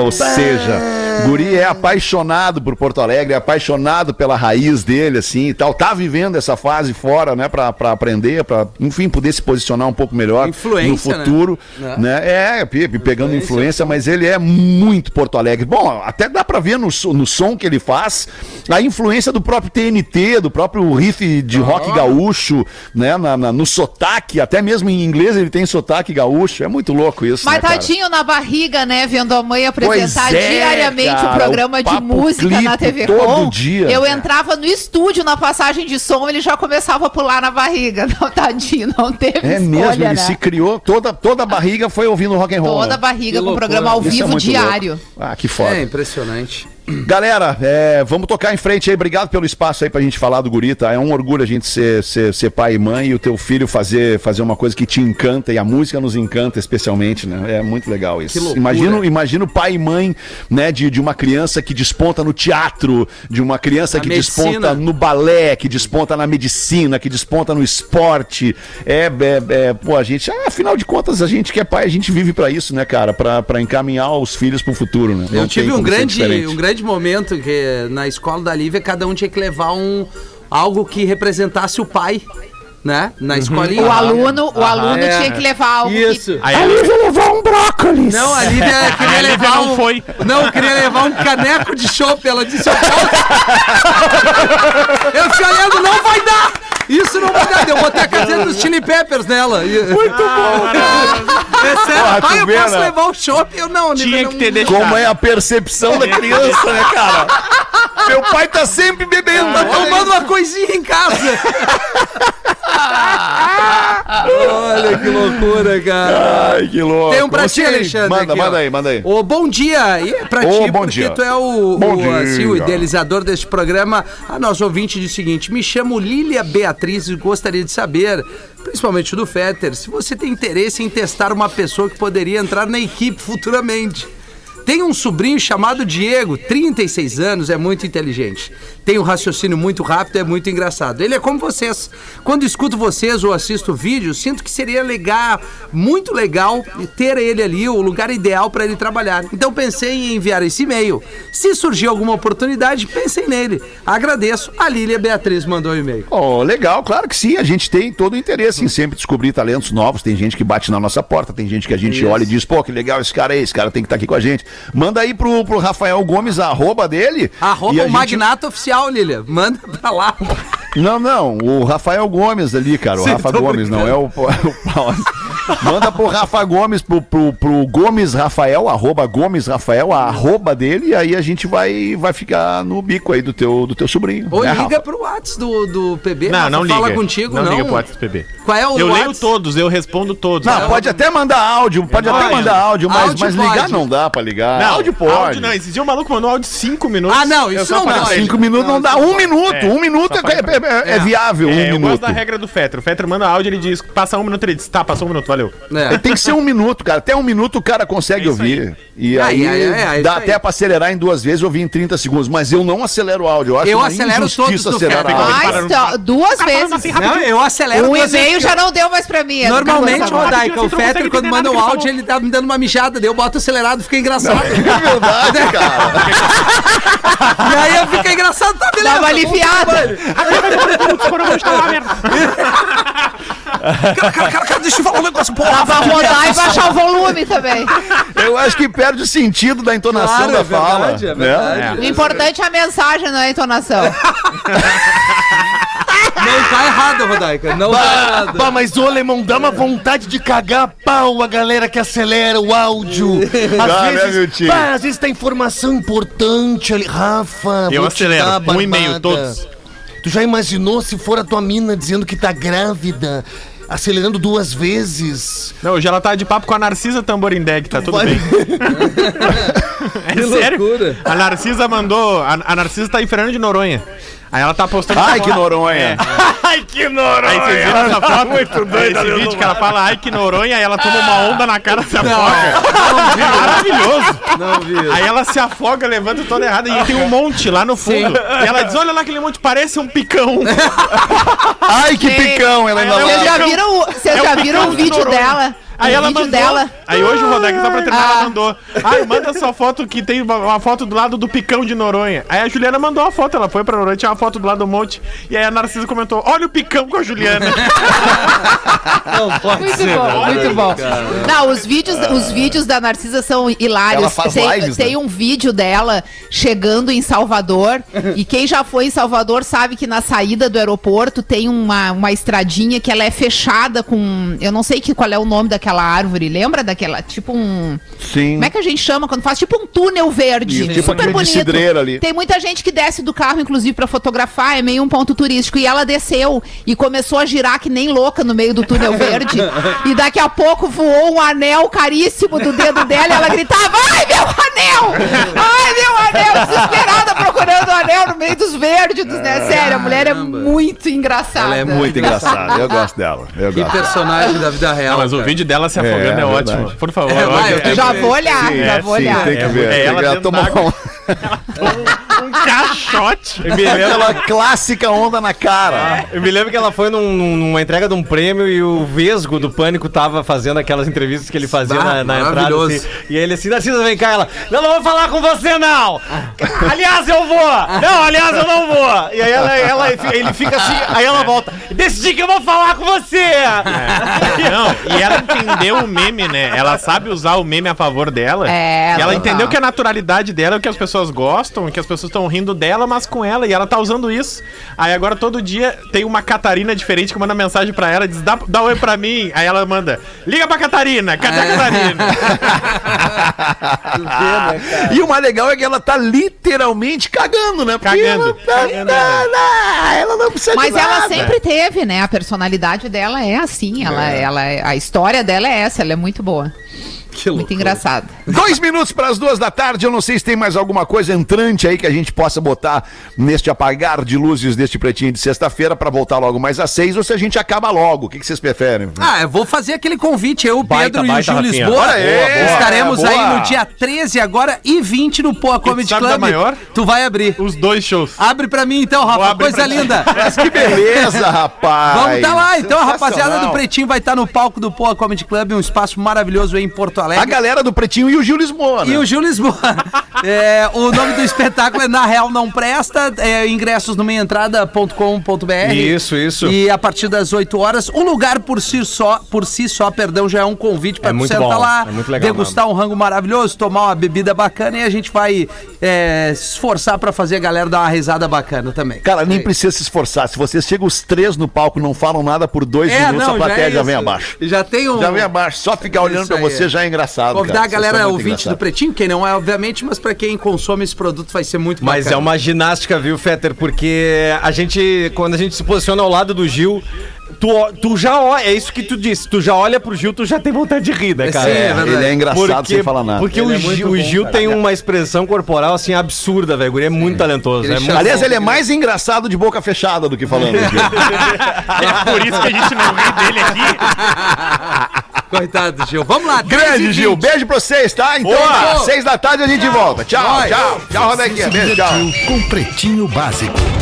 Speaker 3: Ou seja, Guri é apaixonado por Porto Alegre, é apaixonado pela raiz dele, assim e tal. Tá vivendo essa fase fora, né, pra, pra aprender, pra, enfim, poder se posicionar um pouco melhor
Speaker 4: Influência,
Speaker 3: no futuro,
Speaker 4: né?
Speaker 3: né? É, pegando influência, mas ele é muito Porto Alegre. Bom, até dá pra ver no, no som que ele faz a influência do próprio TNT, do próprio riff de rock gaúcho, né, na- na- no sotaque, até mesmo em inglês ele tem sotaque gaúcho. É muito louco isso,
Speaker 9: Mas
Speaker 3: né, cara?
Speaker 9: tadinho na barriga, né? Vendo a mãe apresentar
Speaker 3: é,
Speaker 9: diariamente
Speaker 3: cara,
Speaker 9: o programa
Speaker 3: o
Speaker 9: de música na TV
Speaker 3: todo
Speaker 9: Com.
Speaker 3: dia.
Speaker 9: Eu
Speaker 3: É.
Speaker 9: entrava no estúdio na passagem de som, ele já começava a pular na barriga. [laughs] Não, tadinho, não teve
Speaker 3: É
Speaker 9: escolha,
Speaker 3: mesmo, ele
Speaker 9: né?
Speaker 3: se criou, toda, toda a barriga foi ouvindo rock and roll.
Speaker 9: Toda a barriga
Speaker 4: Que
Speaker 9: com o programa ao
Speaker 3: Isso é
Speaker 9: vivo
Speaker 3: muito
Speaker 9: diário.
Speaker 3: louco. Ah, que foda.
Speaker 4: É impressionante.
Speaker 3: Galera, é, vamos tocar em frente aí. Obrigado pelo espaço aí pra gente falar do guri, tá? É um orgulho a gente ser, ser, ser pai e mãe e o teu filho fazer, fazer uma coisa que te encanta e a música nos encanta especialmente, né? É muito legal isso.
Speaker 4: Loucura.
Speaker 3: Imagino, imagino pai e mãe, né, de, de uma criança que desponta no teatro, de uma criança
Speaker 4: Na
Speaker 3: que
Speaker 4: medicina.
Speaker 3: desponta no balé, que desponta na medicina, que desponta no esporte. É, é, é, pô, a gente, ah, afinal de contas, a gente que é pai, a gente vive pra isso, né, cara? Pra, pra encaminhar os filhos pro futuro, né? Não
Speaker 4: Eu tive um grande, um grande momento que na escola da Lívia cada um tinha que levar um algo que representasse o pai, né? Na escolinha.
Speaker 9: O aluno, o aluno
Speaker 4: É.
Speaker 9: tinha que levar algo
Speaker 4: Isso.
Speaker 6: Aí,
Speaker 3: levou um brócolis.
Speaker 4: Não, a Lívia [laughs] queria
Speaker 6: a Lívia
Speaker 4: levar
Speaker 6: não
Speaker 4: um,
Speaker 6: foi.
Speaker 4: Não, queria levar um caneco de chopp. Ela disse, eu posso. [laughs] Eu fiquei olhando, não vai dar! Isso não vai dar. Eu botei a cadeira dos Chili Peppers nela. Muito bom! É sério,
Speaker 3: Porra, tu
Speaker 4: pai, eu
Speaker 3: vê,
Speaker 4: posso
Speaker 3: né?
Speaker 4: levar o chopp? Eu não,
Speaker 6: tinha
Speaker 4: não-
Speaker 6: que ter deixado.
Speaker 3: Como é a percepção da criança, né, cara? Meu pai tá sempre bebendo.
Speaker 4: Tá tomando uma coisinha em casa. Olha que loucura, cara.
Speaker 3: Ai, que louco.
Speaker 4: Tem um pra ti, Alexandre.
Speaker 3: Manda,
Speaker 4: aqui, ó.
Speaker 3: manda aí, manda aí.
Speaker 4: Ô, bom dia. E é pra ti,
Speaker 3: bom
Speaker 4: porque
Speaker 3: dia.
Speaker 4: tu é o,
Speaker 3: Bom
Speaker 4: o,
Speaker 3: dia.
Speaker 4: assim, o idealizador deste programa. A nosso ouvinte diz o seguinte: me chamo Lília Beatriz e gostaria de saber, principalmente do Fetter, se você tem interesse em testar uma pessoa que poderia entrar na equipe futuramente. Tem um sobrinho chamado Diego, 36 anos, é muito inteligente. Tem um raciocínio muito rápido, é muito engraçado. Ele é como vocês. Quando escuto vocês ou assisto vídeos, sinto que seria legal, muito legal ter ele ali, o lugar ideal para ele trabalhar. Então pensei em enviar esse e-mail. Se surgir alguma oportunidade, pensem nele. Agradeço. A Lília Beatriz mandou o e-mail.
Speaker 3: Oh, legal, claro que sim. A gente tem todo o interesse em sempre descobrir talentos novos. Tem gente que bate na nossa porta, tem gente que a gente olha e diz, pô, que legal esse cara aí, esse cara tem que estar aqui com a gente. Manda aí pro, pro Rafael Gomes a arroba dele.
Speaker 4: Arroba o
Speaker 3: gente-
Speaker 4: Magnata Oficial, Lília. Manda pra lá.
Speaker 3: Não, não, o Rafael Gomes ali, cara. O
Speaker 4: Sim,
Speaker 3: Rafa Gomes, não é o, [laughs] o Paulo. Manda pro Rafa Gomes, pro, pro, pro Gomes Rafael, arroba Gomes Rafael, a arroba dele, e aí a gente vai, vai ficar no bico aí do teu, do teu sobrinho.
Speaker 4: Ou
Speaker 3: né,
Speaker 4: liga
Speaker 3: Rafa?
Speaker 4: pro Whats do, do PB.
Speaker 6: Não,
Speaker 4: Rafa,
Speaker 6: não liga.
Speaker 4: Fala contigo, não.
Speaker 6: não. liga pro WhatsApp do PB.
Speaker 4: Qual é o
Speaker 6: Eu leio todos, eu respondo todos.
Speaker 3: Não, pode até mandar áudio, pode até mandar áudio, mas,
Speaker 4: Áudio
Speaker 3: mas ligar
Speaker 4: pode.
Speaker 3: não dá pra ligar.
Speaker 6: Não,
Speaker 3: áudio pode.
Speaker 6: Áudio não, esse dia o maluco mandou áudio de 5 minutos.
Speaker 4: Ah, não,
Speaker 6: Eu
Speaker 4: isso não dá.
Speaker 6: pra ele.
Speaker 3: Cinco minutos não dá. Um minuto,
Speaker 6: É,
Speaker 3: um minuto é, é- é viável, um
Speaker 6: É, eu
Speaker 3: minuto.
Speaker 6: gosto da regra do Fetter. O Fetter manda áudio, ele diz, passa um minuto, ele diz, tá, passou um minuto, valeu.
Speaker 4: É.
Speaker 3: Tem que ser um minuto, cara. Até um minuto o cara consegue
Speaker 6: É
Speaker 3: ouvir. E
Speaker 4: Aí,
Speaker 3: aí,
Speaker 4: aí, aí,
Speaker 3: dá
Speaker 4: aí.
Speaker 3: até pra acelerar em duas vezes, ouvir em 30 segundos. Mas eu não acelero o áudio. Eu, acho
Speaker 4: Eu
Speaker 3: uma
Speaker 4: acelero
Speaker 3: injustiça
Speaker 4: todos do
Speaker 9: Mas tá, duas vezes.
Speaker 6: assim,
Speaker 4: Não, eu acelero
Speaker 9: Um
Speaker 4: duas
Speaker 9: e-mail
Speaker 4: vezes,
Speaker 9: já não deu mais pra mim.
Speaker 4: Normalmente. Rodaica, o
Speaker 6: não
Speaker 4: Fetter, quando manda um
Speaker 6: ele
Speaker 4: áudio, ele tá me dando uma mijada, daí eu boto acelerado, fica engraçado.
Speaker 3: É verdade, cara.
Speaker 4: e aí eu fico engraçado, tá beleza.
Speaker 9: Uma aliviada.
Speaker 4: Cara, cara, cara, cara, deixa eu falar um negócio, porra.
Speaker 9: Dá pra rodar e baixar o volume também.
Speaker 3: Eu acho que perde o sentido da entonação
Speaker 4: Claro,
Speaker 3: da
Speaker 4: é
Speaker 3: fala.
Speaker 4: verdade, é
Speaker 3: né?
Speaker 4: verdade.
Speaker 9: O importante é a mensagem, não é a entonação. [laughs]
Speaker 4: Não tá errado, Rodaica, não tá
Speaker 8: Bah,
Speaker 4: errado.
Speaker 8: bah, mas ô Alemão, dá uma vontade de cagar a pau a galera que acelera o áudio. [laughs] Às
Speaker 3: Dá, né,
Speaker 8: vezes,
Speaker 3: meu tio?
Speaker 8: bah, às vezes tá informação importante ali. Rafa,
Speaker 6: Eu acelero, um e-mail, todos.
Speaker 8: Tu já imaginou se for a tua mina dizendo que tá grávida, acelerando duas vezes?
Speaker 6: Não, hoje ela tá de papo com a Narcisa Tamborindeg, tá tudo
Speaker 8: Vai-
Speaker 6: bem. [laughs] É
Speaker 4: Que
Speaker 6: sério?
Speaker 4: loucura.
Speaker 6: A Narcisa mandou. A, a Narcisa tá em Fernando de Noronha. Aí ela tá postando.
Speaker 3: Ai, que. Noronha.
Speaker 6: É. [laughs]
Speaker 5: Ai, que Noronha!
Speaker 6: Aí vocês viram essa foto? Muito doida, Esse vídeo que ela fala, ai que Noronha, aí ela toma uma onda na cara e se afoga. Maravilhoso.
Speaker 4: Não vi.
Speaker 6: Aí ela se afoga, levanta toda errada e tem um monte lá no fundo. E ela diz: olha lá aquele monte, parece um picão.
Speaker 3: Ai, que picão, ela ainda
Speaker 6: Ela é
Speaker 9: Vocês
Speaker 3: lá.
Speaker 9: já viram, o- vocês
Speaker 6: É
Speaker 9: já viram o
Speaker 6: de
Speaker 9: vídeo dela?
Speaker 6: Aí ela mandou.
Speaker 9: dela.
Speaker 6: Aí hoje o Rodex, só pra terminar,
Speaker 9: Ah.
Speaker 6: ela mandou. Ai, manda sua foto que tem uma, uma foto do lado do picão de Noronha. Aí a Juliana mandou uma foto, ela foi pra Noronha, tinha uma foto do lado do monte. E aí a Narcisa comentou: olha o picão com a Juliana. [laughs]
Speaker 4: Não pode
Speaker 9: Muito
Speaker 4: ser.
Speaker 9: bom, muito bom.
Speaker 4: cara.
Speaker 9: Não, os vídeos, os vídeos da Narcisa são hilários.
Speaker 3: Ela faz
Speaker 9: tem,
Speaker 3: lives,
Speaker 9: tem
Speaker 3: né?
Speaker 9: um vídeo dela chegando em Salvador. [laughs] e quem já foi em Salvador sabe que na saída do aeroporto tem uma, uma estradinha que ela é fechada com. Eu não sei que, qual é o nome daquela árvore. Lembra daquela? Tipo um.
Speaker 3: Sim.
Speaker 9: Como é que a gente chama quando faz? Tipo um túnel verde.
Speaker 3: Isso, tipo
Speaker 9: super bonito.
Speaker 3: cidreira ali.
Speaker 9: Tem muita gente que desce do carro, inclusive, pra fotografar, é meio um ponto turístico. E ela desceu e começou a girar que nem louca no meio do túnel verde. [laughs] e daqui a pouco voou um anel caríssimo do dedo dela e ela gritava: Ai, meu anel! Ai, meu anel! Desesperada procurando o anel no né? Sério, a mulher é
Speaker 4: Caramba.
Speaker 9: muito engraçada.
Speaker 4: Ela é
Speaker 3: Muito engraçado. Eu gosto dela. Eu
Speaker 4: Que
Speaker 3: gosto.
Speaker 4: personagem da vida real.
Speaker 6: Mas o
Speaker 4: cara.
Speaker 6: vídeo dela se afogando
Speaker 3: É,
Speaker 6: é,
Speaker 3: é
Speaker 6: ótimo. Por favor.
Speaker 4: É, vai,
Speaker 6: olha,
Speaker 4: eu tenho
Speaker 9: Já vou olhar,
Speaker 3: Sim,
Speaker 9: já
Speaker 3: é,
Speaker 9: vou
Speaker 3: sim,
Speaker 9: olhar.
Speaker 3: tem que
Speaker 6: É,
Speaker 3: ver.
Speaker 6: é
Speaker 3: tem
Speaker 6: ela
Speaker 3: que
Speaker 6: dentro
Speaker 3: tomar
Speaker 6: d'água.
Speaker 3: um-
Speaker 6: um [laughs] caixote.
Speaker 5: Eu me lembro,
Speaker 3: aquela clássica onda na cara.
Speaker 5: eu me lembro que ela foi num- num- numa entrega de um prêmio e o Vesgo do Pânico tava fazendo aquelas entrevistas que ele fazia
Speaker 4: Ah,
Speaker 5: na, na entrada. assim, e ele assim, Narcisa, vem cá, ela. Não, não vou falar com você, não! Aliás, eu vou! Não, aliás, eu não vou! E aí ela, ela- ele fica assim, aí ela volta. Decidi que eu vou falar com você!
Speaker 6: Não, e ela entendeu o meme, né? Ela sabe usar o meme a favor dela.
Speaker 9: É,
Speaker 6: e ela
Speaker 9: total.
Speaker 6: entendeu que a naturalidade dela é o que as pessoas gostam, que as pessoas estão rindo dela, mas com ela, e ela tá usando isso. Aí agora todo dia tem uma Catarina diferente que manda mensagem pra ela, diz: dá, dá oi pra mim. Aí ela manda: liga pra Catarina, cadê a Catarina? [laughs]
Speaker 3: E o mais legal é que ela tá literalmente cagando, né? Porque
Speaker 6: Cagando,
Speaker 3: Ela, tá-
Speaker 6: cagando,
Speaker 3: tá- tá- ela não precisa
Speaker 9: Mas
Speaker 3: de
Speaker 9: ela sempre teve, né? A personalidade dela é assim. Ela, ela, é- a história dela é essa, ela é muito boa.
Speaker 4: Que
Speaker 9: Muito
Speaker 4: loucura.
Speaker 9: engraçada.
Speaker 3: Dois minutos para as duas da tarde. Eu não sei se tem mais alguma coisa entrante aí que a gente possa botar neste apagar de luzes deste pretinho de sexta-feira para voltar logo mais às seis ou se a gente acaba logo. O que, que vocês preferem?
Speaker 4: Ah, eu vou fazer aquele convite. Eu, o
Speaker 5: Baita,
Speaker 4: Pedro e o Gil
Speaker 5: Rafinha.
Speaker 4: Lisboa.
Speaker 3: Olha aí, boa,
Speaker 4: Estaremos
Speaker 3: boa.
Speaker 4: aí no dia 13 agora e 20 no Poa Comedy
Speaker 6: sabe
Speaker 4: Club.
Speaker 6: da maior?
Speaker 4: Tu vai abrir.
Speaker 6: Os dois shows.
Speaker 4: Abre pra mim então, Rafa. Coisa linda. [laughs]
Speaker 3: Mas que beleza, rapaz!
Speaker 4: Vamos tá lá, então, a rapaziada do Pretinho vai estar no palco do Poa Comedy Club, um espaço maravilhoso aí em Porto
Speaker 3: A
Speaker 4: Alegre.
Speaker 3: galera do Pretinho e o Gil Lisboa, né?
Speaker 4: E o Gil Lisboa. [laughs] É, o nome do espetáculo é Na Real Não Presta. É, ingressos no meiaentrada.com.br.
Speaker 5: Isso, isso.
Speaker 4: E a partir das 8 horas, o lugar por si só, por si só, perdão, já é um convite para
Speaker 5: É muito
Speaker 4: sentar
Speaker 5: bom,
Speaker 4: lá,
Speaker 5: é legal
Speaker 4: degustar um rango maravilhoso, tomar uma bebida bacana e a gente vai é, se esforçar para fazer a galera dar uma risada bacana também.
Speaker 3: Cara, nem precisa se esforçar. Se vocês chegam os três no palco e não falam nada por dois
Speaker 4: É,
Speaker 3: minutos,
Speaker 4: não,
Speaker 3: a plateia já,
Speaker 4: é
Speaker 3: vem abaixo.
Speaker 4: Já tem um.
Speaker 3: Já vem abaixo. Só ficar olhando
Speaker 4: aí,
Speaker 3: você
Speaker 4: é.
Speaker 3: já é engraçado.
Speaker 4: Convidar
Speaker 3: cara.
Speaker 4: a galera ouvinte do
Speaker 3: engraçados.
Speaker 4: Pretinho, quem não é, obviamente, mas para quem consome esse produto vai ser muito
Speaker 5: Mas é uma ginástica, viu, Fetter? Porque a gente, quando a gente se posiciona ao lado do Gil, tu, tu já olha, é isso que tu disse, tu já olha pro Gil, tu já tem vontade de rir, né, cara?
Speaker 4: Sim, é verdade.
Speaker 3: Ele é engraçado sem falar nada.
Speaker 5: Porque
Speaker 4: Ele
Speaker 5: o
Speaker 4: é
Speaker 5: Gil, o
Speaker 4: bom,
Speaker 5: Gil
Speaker 4: cara.
Speaker 5: tem uma expressão corporal, assim, absurda, velho. Ele é muito talentoso.
Speaker 4: Ele
Speaker 5: é
Speaker 4: chama-
Speaker 5: muito...
Speaker 3: Aliás, ele é mais engraçado de boca fechada do que falando. Gil. [laughs]
Speaker 6: É por isso que a gente não ri dele aqui.
Speaker 4: Coitado, Gil. Vamos lá, 10
Speaker 3: Grande,
Speaker 4: 20.
Speaker 3: Gil. Beijo pra vocês, tá? Então,
Speaker 4: Boa.
Speaker 3: às seis da tarde a gente volta. Tchau, tchau. Tchau, Rodequinha. Beijo, tchau.
Speaker 2: Com Pretinho Básico.